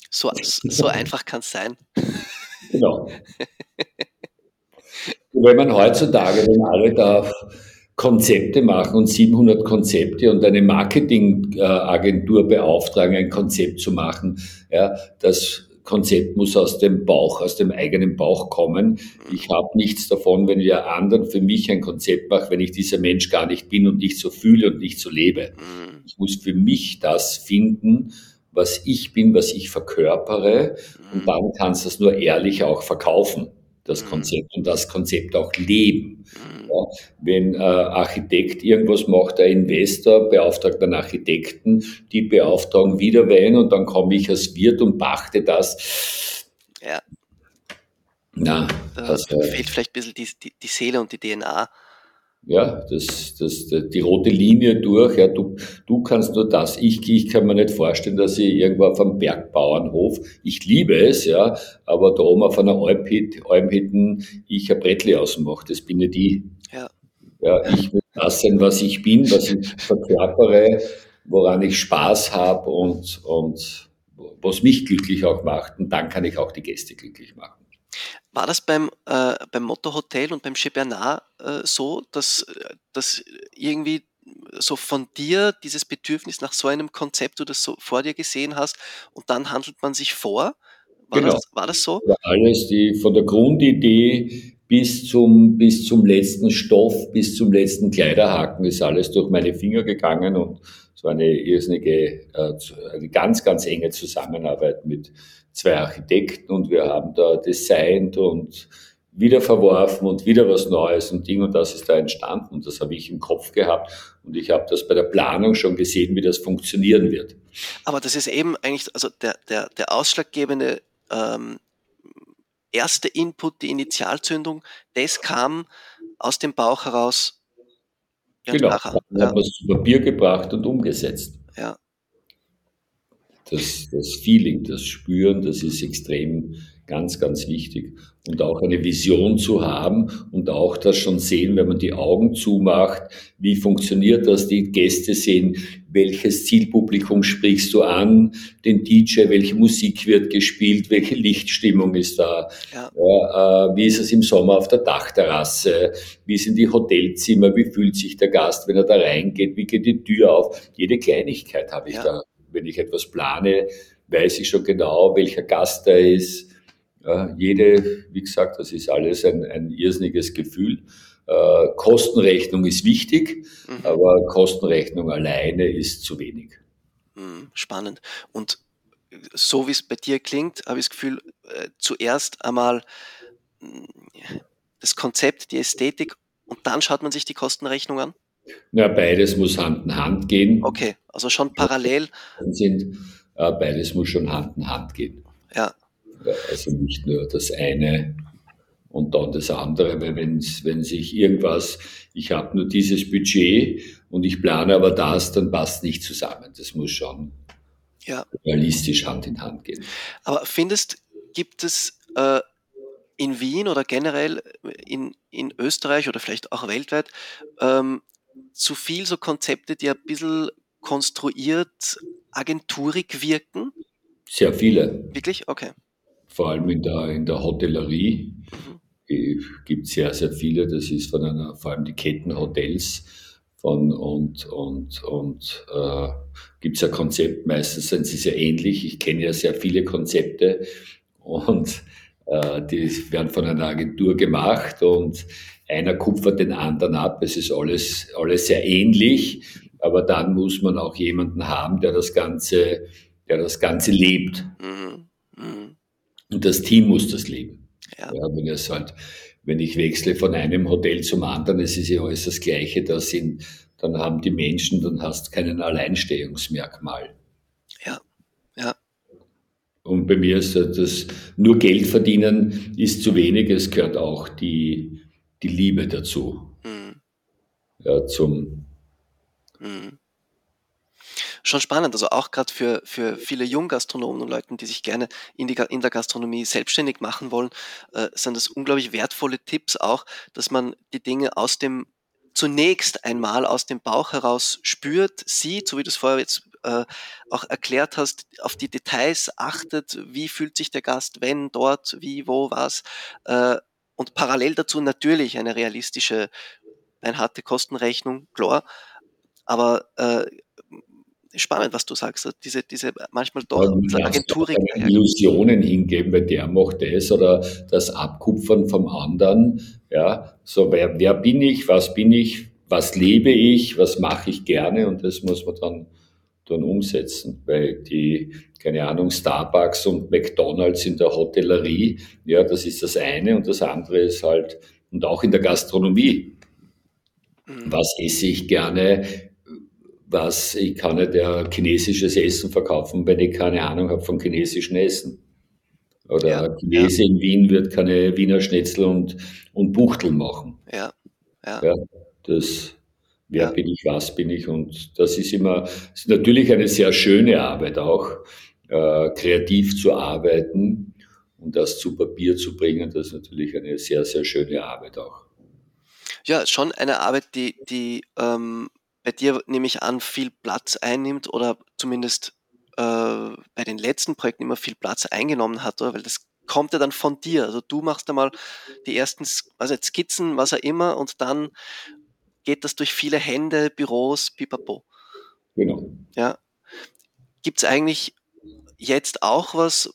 S2: So, so einfach kann es sein.
S3: Genau. wenn man heutzutage, wenn alle da Konzepte machen und 700 Konzepte und eine Marketingagentur beauftragen, ein Konzept zu machen, ja, das Konzept muss aus dem Bauch, aus dem eigenen Bauch kommen. Ich habe nichts davon, wenn ich anderen für mich ein Konzept mache, wenn ich dieser Mensch gar nicht bin und nicht so fühle und nicht so lebe. Mhm. Ich muss für mich das finden, was ich bin, was ich verkörpere. Und dann kannst du es nur ehrlich auch verkaufen, das mhm. Konzept, und das Konzept auch leben. Wenn ein Architekt irgendwas macht, der Investor beauftragt einen Architekten, die beauftragen wieder wen und dann komme ich als Wirt und pachte das.
S2: Ja. Na, da also, fehlt vielleicht ein bisschen die, die, die Seele und die DNA
S3: ja, das, das, die rote Linie durch, ja, du, du kannst nur das, ich, ich kann mir nicht vorstellen, dass ich irgendwo auf einem Bergbauernhof, ich liebe es, ja, aber da oben auf einer Almhütten ich ein Brettli ausmache, das bin ja die. Ja. Ich will das sein, was ich bin, was ich verkörpere, woran ich Spaß habe und, und was mich glücklich auch macht und dann kann ich auch die Gäste glücklich machen.
S2: War das beim, äh, beim Motto Hotel und beim Chez Bernard äh, so, dass, dass irgendwie so von dir dieses Bedürfnis nach so einem Konzept, du das so vor dir gesehen hast und dann handelt man sich vor? War, genau. das, war das so?
S3: Ja, alles, die, von der Grundidee bis zum, bis zum letzten Stoff, bis zum letzten Kleiderhaken ist alles durch meine Finger gegangen und es war eine irrsinnige, äh, eine ganz, ganz enge Zusammenarbeit mit zwei Architekten und wir haben da designt und wieder verworfen und wieder was Neues und Ding und das ist da entstanden und das habe ich im Kopf gehabt und ich habe das bei der Planung schon gesehen, wie das funktionieren wird.
S2: Aber das ist eben eigentlich, also der, der, der ausschlaggebende ähm, erste Input, die Initialzündung, das kam aus dem Bauch heraus.
S3: Genau, nachher. dann hat man es zu Papier gebracht und umgesetzt.
S2: Ja.
S3: Das, das Feeling, das Spüren, das ist extrem ganz, ganz wichtig. Und auch eine Vision zu haben und auch das schon sehen, wenn man die Augen zumacht, wie funktioniert das, die Gäste sehen, welches Zielpublikum sprichst du an, den DJ, welche Musik wird gespielt, welche Lichtstimmung ist da, ja. Ja, äh, wie ist es im Sommer auf der Dachterrasse, wie sind die Hotelzimmer, wie fühlt sich der Gast, wenn er da reingeht, wie geht die Tür auf, jede Kleinigkeit habe ich ja. da wenn ich etwas plane, weiß ich schon genau, welcher Gast da ist. Ja, jede, wie gesagt, das ist alles ein, ein irrsinniges Gefühl. Äh, Kostenrechnung ist wichtig, mhm. aber Kostenrechnung alleine ist zu wenig.
S2: Mhm, spannend. Und so wie es bei dir klingt, habe ich das Gefühl, äh, zuerst einmal mm, das Konzept, die Ästhetik und dann schaut man sich die Kostenrechnung an?
S3: Na, beides muss Hand in Hand gehen.
S2: Okay, also schon parallel.
S3: Sind, äh, beides muss schon Hand in Hand gehen.
S2: Ja.
S3: Also nicht nur das eine und dann das andere, weil wenn, wenn sich irgendwas, ich habe nur dieses Budget und ich plane aber das, dann passt nicht zusammen. Das muss schon ja. realistisch Hand in Hand gehen.
S2: Aber findest, gibt es äh, in Wien oder generell in, in Österreich oder vielleicht auch weltweit ähm, zu viel so Konzepte, die ein bisschen konstruiert, agenturig wirken?
S3: Sehr viele.
S2: Wirklich? Okay.
S3: Vor allem in der, in der Hotellerie mhm. gibt es sehr, sehr viele. Das ist von einer, vor allem die Kettenhotels von und, und, und äh, gibt es ein Konzept, meistens sind sie sehr ähnlich. Ich kenne ja sehr viele Konzepte und äh, die werden von einer Agentur gemacht und einer kupfert den anderen ab. Es ist alles, alles sehr ähnlich, aber dann muss man auch jemanden haben, der das Ganze, der das Ganze lebt. Mhm. Und das Team muss das leben. Ja. ja. wenn es halt, wenn ich wechsle von einem Hotel zum anderen, es ist ja alles das Gleiche, da sind, dann haben die Menschen, dann hast keinen Alleinstehungsmerkmal.
S2: Ja, ja.
S3: Und bei mir ist das, nur Geld verdienen ist zu wenig, es gehört auch die, die Liebe dazu. Mhm. Ja, zum.
S2: Mhm. Schon spannend, also auch gerade für, für viele Junggastronomen und Leute, die sich gerne in, die, in der Gastronomie selbstständig machen wollen, äh, sind das unglaublich wertvolle Tipps auch, dass man die Dinge aus dem zunächst einmal aus dem Bauch heraus spürt, sieht, so wie du es vorher jetzt äh, auch erklärt hast, auf die Details achtet, wie fühlt sich der Gast, wenn, dort, wie, wo, was, äh, und parallel dazu natürlich eine realistische, eine harte Kostenrechnung, klar. Aber äh, spannend, was du sagst. Diese, diese manchmal doch ja,
S3: agenturig. Illusionen hingeben, weil der macht das oder das Abkupfern vom anderen. Ja, so wer, wer bin ich, was bin ich, was lebe ich, was mache ich gerne und das muss man dann, dann umsetzen, weil die, keine Ahnung, Starbucks und McDonalds in der Hotellerie, ja, das ist das eine und das andere ist halt, und auch in der Gastronomie. Mhm. Was esse ich gerne? Was, ich kann nicht ja chinesisches Essen verkaufen, wenn ich keine Ahnung habe von chinesischem Essen. Oder ja, Chinese ja. in Wien wird keine Wiener Schnitzel und, und Buchtel machen.
S2: Ja, ja.
S3: ja das, wer ja. bin ich, was bin ich? Und das ist immer, ist natürlich eine sehr schöne Arbeit auch, äh, kreativ zu arbeiten und das zu Papier zu bringen. Das ist natürlich eine sehr, sehr schöne Arbeit auch.
S2: Ja, schon eine Arbeit, die, die ähm, bei dir, nehme ich an, viel Platz einnimmt oder zumindest äh, bei den letzten Projekten immer viel Platz eingenommen hat, oder? Weil das kommt ja dann von dir. Also du machst einmal die ersten also Skizzen, was auch immer, und dann geht das durch viele Hände, Büros, pipapo.
S3: Genau.
S2: Ja. Gibt es eigentlich jetzt auch was,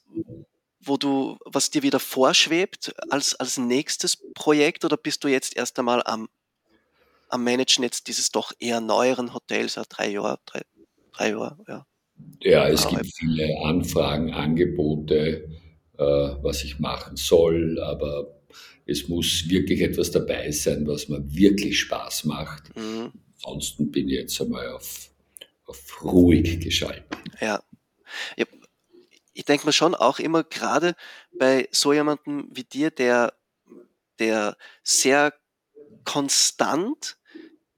S2: wo du, was dir wieder vorschwebt als, als nächstes Projekt oder bist du jetzt erst einmal am, am Managen jetzt dieses doch eher neueren Hotels, drei Jahre, drei, drei Jahre, ja.
S3: Ja, es gibt viele Anfragen, Angebote, äh, was ich machen soll, aber es muss wirklich etwas dabei sein, was mir wirklich Spaß macht. Mhm. Ansonsten bin ich jetzt einmal auf, auf ruhig geschalten.
S2: Ja. ja. Ich denke mir schon auch immer, gerade bei so jemandem wie dir, der, der sehr konstant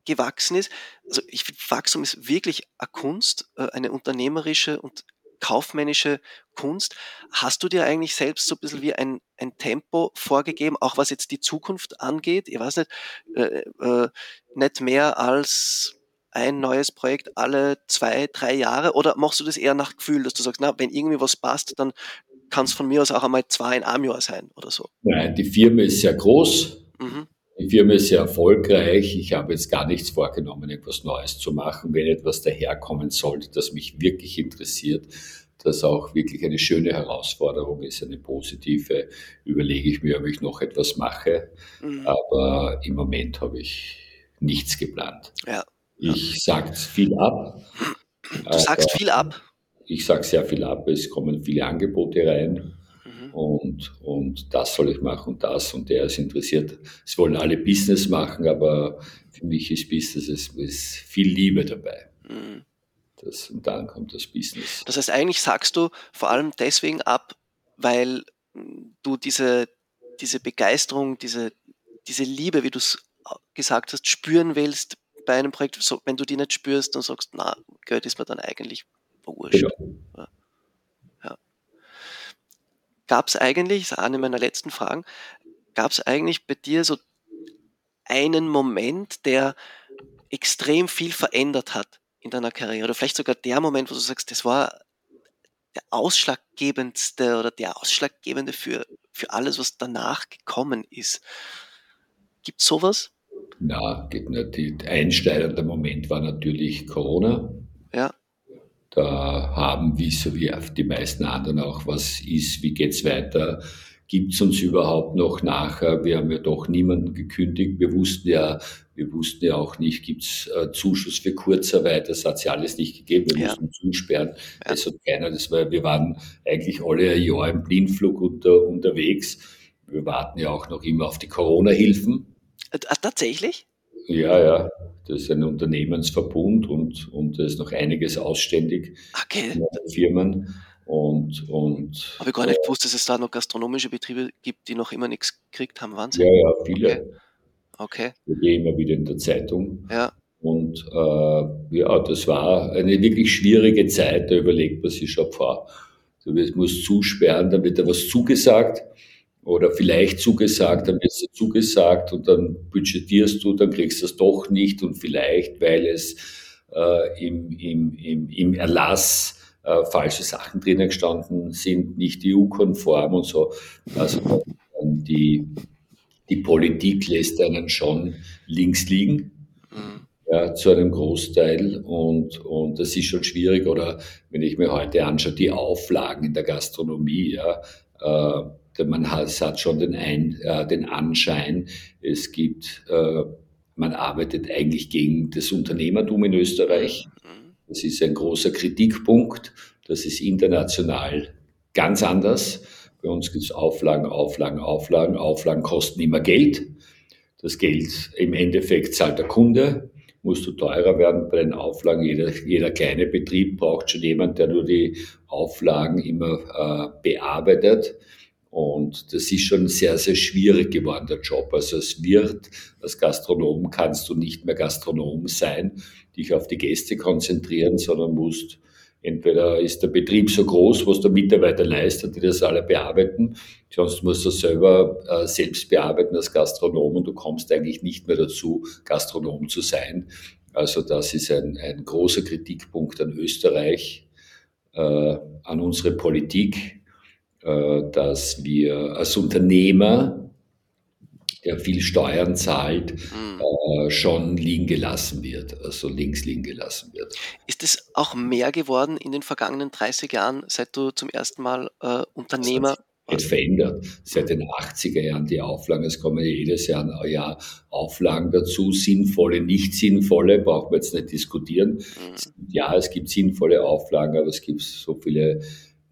S2: gewachsen ist. Also ich finde, Wachstum ist wirklich eine Kunst, äh, eine unternehmerische und kaufmännische Kunst. Hast du dir eigentlich selbst so ein bisschen wie ein, ein Tempo vorgegeben, auch was jetzt die Zukunft angeht? Ich weiß nicht, äh, äh, nicht mehr als ein neues Projekt alle zwei, drei Jahre oder machst du das eher nach Gefühl, dass du sagst, na, wenn irgendwie was passt, dann kann es von mir aus auch einmal zwei in einem Jahr sein oder so?
S3: Nein, die Firma ist sehr groß. Mhm. Die Firma ist sehr erfolgreich. Ich habe jetzt gar nichts vorgenommen, etwas Neues zu machen. Wenn etwas daherkommen sollte, das mich wirklich interessiert, das auch wirklich eine schöne Herausforderung ist, eine positive, überlege ich mir, ob ich noch etwas mache. Mhm. Aber im Moment habe ich nichts geplant.
S2: Ja.
S3: Ich sage viel ab.
S2: Du sagst viel ab?
S3: Ich sage sehr viel ab. Es kommen viele Angebote rein. Und, und das soll ich machen und das und der ist interessiert. Es wollen alle Business machen, aber für mich ist Business ist, ist viel Liebe dabei. Mhm. Das, und dann kommt das Business.
S2: Das heißt, eigentlich sagst du vor allem deswegen ab, weil du diese, diese Begeisterung, diese, diese Liebe, wie du es gesagt hast, spüren willst bei einem Projekt. So, wenn du die nicht spürst, dann sagst du, na, Geld ist mir dann eigentlich wurscht. Genau. Ja. Gab es eigentlich, das ist eine meiner letzten Fragen, gab es eigentlich bei dir so einen Moment, der extrem viel verändert hat? in deiner Karriere oder vielleicht sogar der Moment, wo du sagst, das war der ausschlaggebendste oder der ausschlaggebende für, für alles, was danach gekommen ist. Gibt es sowas?
S3: Na, geht nicht. Der einschneidende Moment war natürlich Corona.
S2: Ja.
S3: Da haben wir, so wie die meisten anderen auch, was ist, wie geht es weiter, gibt es uns überhaupt noch nachher? Wir haben ja doch niemanden gekündigt. Wir wussten ja, wir wussten ja auch nicht, gibt es äh, Zuschuss für Kurzarbeit? Das hat es ja alles nicht gegeben. Wir ja. mussten zusperren. Ja. Das hat keiner. Das war, wir waren eigentlich alle ein Jahr im Blindflug unter, unterwegs. Wir warten ja auch noch immer auf die Corona-Hilfen.
S2: Äh, tatsächlich?
S3: Ja, ja. Das ist ein Unternehmensverbund und, und da ist noch einiges ausständig
S2: okay.
S3: in den Firmen. Und, und,
S2: Habe ich gar nicht äh, gewusst, dass es da noch gastronomische Betriebe gibt, die noch immer nichts gekriegt haben. Wahnsinn.
S3: Ja, ja, viele.
S2: Okay. okay.
S3: Gehen immer wieder in der Zeitung.
S2: Ja.
S3: Und äh, ja, das war eine wirklich schwierige Zeit. Da überlegt man sich schon, pfah, du musst zusperren, dann wird da was zugesagt oder vielleicht zugesagt, dann wird es zugesagt und dann budgetierst du, dann kriegst du es doch nicht und vielleicht, weil es äh, im, im, im, im Erlass äh, falsche Sachen drinnen gestanden sind, nicht EU-konform und so. Also die, die Politik lässt einen schon links liegen. Mhm. ja, zu einem Großteil und, und das ist schon schwierig. Oder wenn ich mir heute anschaue, die Auflagen in der Gastronomie, ja, äh, man hat, hat schon den, Ein, äh, den Anschein, es gibt, äh, man arbeitet eigentlich gegen das Unternehmertum in Österreich. Das ist ein großer Kritikpunkt. Das ist international ganz anders. Bei uns gibt es Auflagen, Auflagen, Auflagen. Auflagen kosten immer Geld. Das Geld im Endeffekt zahlt der Kunde musst du teurer werden bei den Auflagen. Jeder, jeder kleine Betrieb braucht schon jemand, der nur die Auflagen immer äh, bearbeitet. Und das ist schon sehr, sehr schwierig geworden, der Job. Also es wird, als Gastronom kannst du nicht mehr Gastronom sein, dich auf die Gäste konzentrieren, sondern musst Entweder ist der Betrieb so groß, was der Mitarbeiter leistet, die das alle bearbeiten, sonst musst du selber äh, selbst bearbeiten als Gastronom und du kommst eigentlich nicht mehr dazu, Gastronom zu sein. Also das ist ein, ein großer Kritikpunkt an Österreich, äh, an unsere Politik, dass wir als Unternehmer der viel Steuern zahlt, mhm. äh, schon liegen gelassen wird, also links liegen gelassen wird.
S2: Ist es auch mehr geworden in den vergangenen 30 Jahren, seit du zum ersten Mal äh, Unternehmer
S3: hat verändert. Seit den 80er Jahren die Auflagen, es kommen jedes Jahr, Jahr Auflagen dazu, sinnvolle, nicht sinnvolle, braucht man jetzt nicht diskutieren. Mhm. Ja, es gibt sinnvolle Auflagen, aber es gibt so viele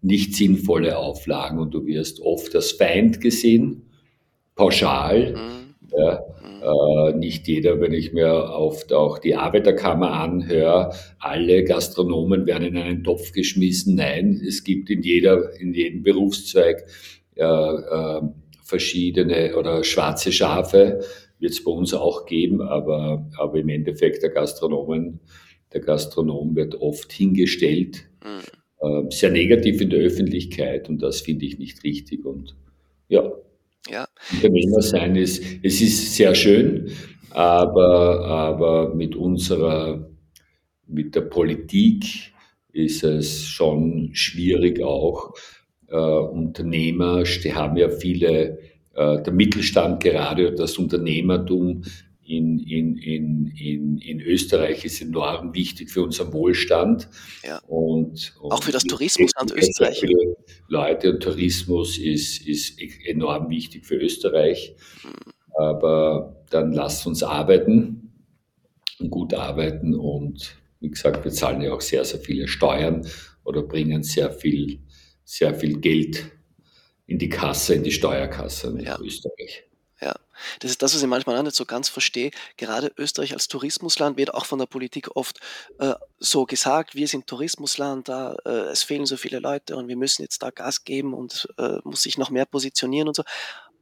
S3: nicht sinnvolle Auflagen und du wirst oft als Feind gesehen pauschal. Mhm. Ja, äh, nicht jeder, wenn ich mir oft auch die Arbeiterkammer anhöre, alle Gastronomen werden in einen Topf geschmissen. Nein, es gibt in jeder, in jedem Berufszweig äh, äh, verschiedene oder schwarze Schafe, wird es bei uns auch geben, aber, aber im Endeffekt der Gastronomen, der Gastronom wird oft hingestellt, mhm. Sehr negativ in der Öffentlichkeit und das finde ich nicht richtig und ja, ja. Unternehmer sein ist, es ist sehr schön, aber, aber mit unserer, mit der Politik ist es schon schwierig auch. Äh, Unternehmer haben ja viele, äh, der Mittelstand gerade, das Unternehmertum in, in, in, in, in Österreich ist enorm wichtig für unseren Wohlstand.
S2: Ja. Und, und auch für das Tourismusland Österreich. Für
S3: Leute und Tourismus ist, ist enorm wichtig für Österreich. Mhm. Aber dann lasst uns arbeiten und gut arbeiten. Und wie gesagt, wir zahlen ja auch sehr, sehr viele Steuern oder bringen sehr viel, sehr viel Geld in die Kasse, in die Steuerkasse in ja. Österreich.
S2: Ja, das ist das, was ich manchmal auch nicht so ganz verstehe. Gerade Österreich als Tourismusland wird auch von der Politik oft äh, so gesagt, wir sind Tourismusland, da äh, es fehlen so viele Leute und wir müssen jetzt da Gas geben und äh, muss sich noch mehr positionieren und so.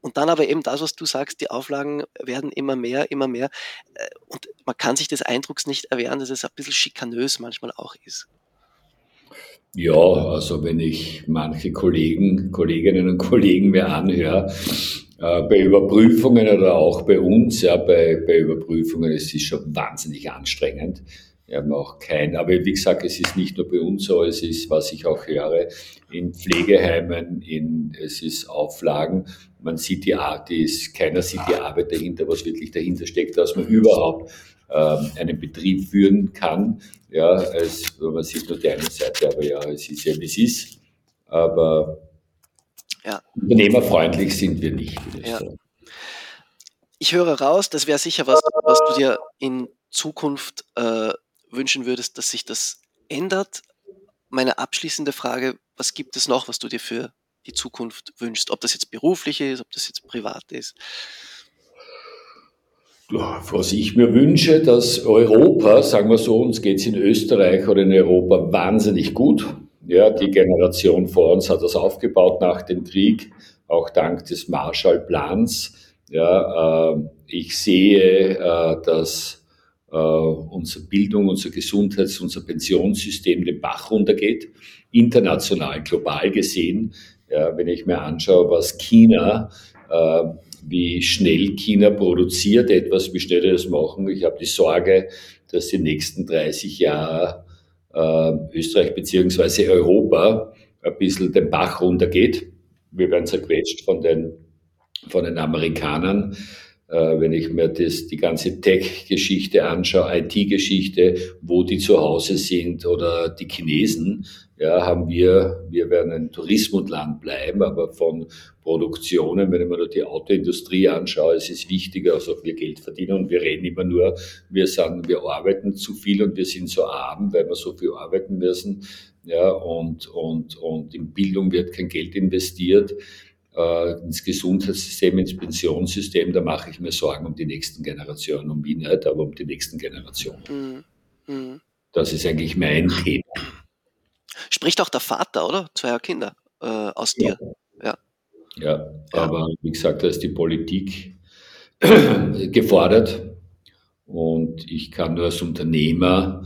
S2: Und dann aber eben das, was du sagst, die Auflagen werden immer mehr, immer mehr. Äh, und man kann sich des Eindrucks nicht erwehren, dass es ein bisschen schikanös manchmal auch ist.
S3: Ja, also wenn ich manche Kollegen, Kolleginnen und Kollegen mir anhöre, bei Überprüfungen oder auch bei uns, ja, bei, bei Überprüfungen, es ist schon wahnsinnig anstrengend. Wir haben auch kein, aber wie gesagt, es ist nicht nur bei uns so, es ist, was ich auch höre, in Pflegeheimen, in, es ist Auflagen, man sieht die Art, die ist, keiner sieht die Arbeit dahinter, was wirklich dahinter steckt, dass man überhaupt ähm, einen Betrieb führen kann. Ja, es, man sieht nur die eine Seite, aber ja, es ist ja, wie es ist. Aber ja. Unternehmerfreundlich sind wir nicht.
S2: Ja. Ich höre raus, das wäre sicher was, was du dir in Zukunft äh, wünschen würdest, dass sich das ändert. Meine abschließende Frage, was gibt es noch, was du dir für die Zukunft wünschst? Ob das jetzt beruflich ist, ob das jetzt privat ist?
S3: Was ich mir wünsche, dass Europa, sagen wir so, uns geht es in Österreich oder in Europa wahnsinnig gut. Ja, die Generation vor uns hat das aufgebaut nach dem Krieg, auch dank des Marshallplans. Ja, äh, ich sehe, äh, dass äh, unsere Bildung, unser Gesundheits-, unser Pensionssystem den Bach runtergeht, international, global gesehen. Ja, wenn ich mir anschaue, was China, äh, wie schnell China produziert etwas, wie schnell die das machen. Ich habe die Sorge, dass die nächsten 30 Jahre Österreich beziehungsweise Europa ein bisschen den Bach runtergeht. Wir werden zerquetscht von den, von den Amerikanern. Äh, wenn ich mir das, die ganze Tech-Geschichte anschaue, IT-Geschichte, wo die zu Hause sind oder die Chinesen, ja, haben wir, wir werden ein Tourismusland bleiben, aber von Produktionen, wenn ich mir die Autoindustrie anschaue, es ist wichtiger, also wir Geld verdienen. Und wir reden immer nur, wir sagen, wir arbeiten zu viel und wir sind so arm, weil wir so viel arbeiten müssen, ja, und, und, und in Bildung wird kein Geld investiert äh, ins Gesundheitssystem, ins Pensionssystem, da mache ich mir Sorgen um die nächsten Generationen, um mich nicht, aber um die nächsten Generationen. Mhm. Mhm. Das ist eigentlich mein Thema.
S2: Spricht auch der Vater, oder? Zweier Kinder äh, aus dir.
S3: Ja. ja. ja, aber wie gesagt, da ist die Politik gefordert und ich kann nur als Unternehmer,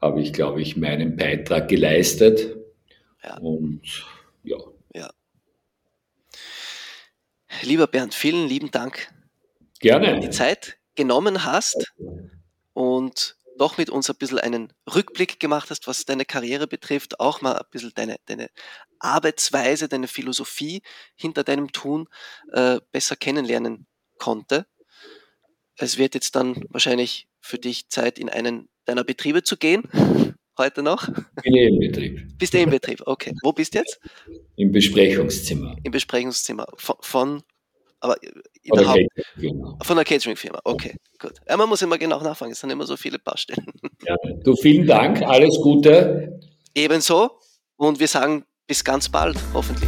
S3: habe ich, glaube ich, meinen Beitrag geleistet. Ja. Und ja,
S2: Lieber Bernd, vielen lieben Dank.
S3: Gerne.
S2: Die Zeit genommen hast und doch mit uns ein bisschen einen Rückblick gemacht hast, was deine Karriere betrifft, auch mal ein bisschen deine, deine Arbeitsweise, deine Philosophie hinter deinem Tun äh, besser kennenlernen konnte. Es wird jetzt dann wahrscheinlich für dich Zeit, in einen deiner Betriebe zu gehen. Heute noch?
S3: Bin eh im Betrieb.
S2: Bist du im Betrieb? Okay. Wo bist du jetzt?
S3: Im Besprechungszimmer.
S2: Im Besprechungszimmer. Von, von aber in der Haupt von der Catering-Firma. Okay, gut. Ja, man muss immer genau nachfragen, es sind immer so viele Baustellen.
S3: Ja, du, vielen Dank, alles Gute.
S2: Ebenso und wir sagen bis ganz bald, hoffentlich.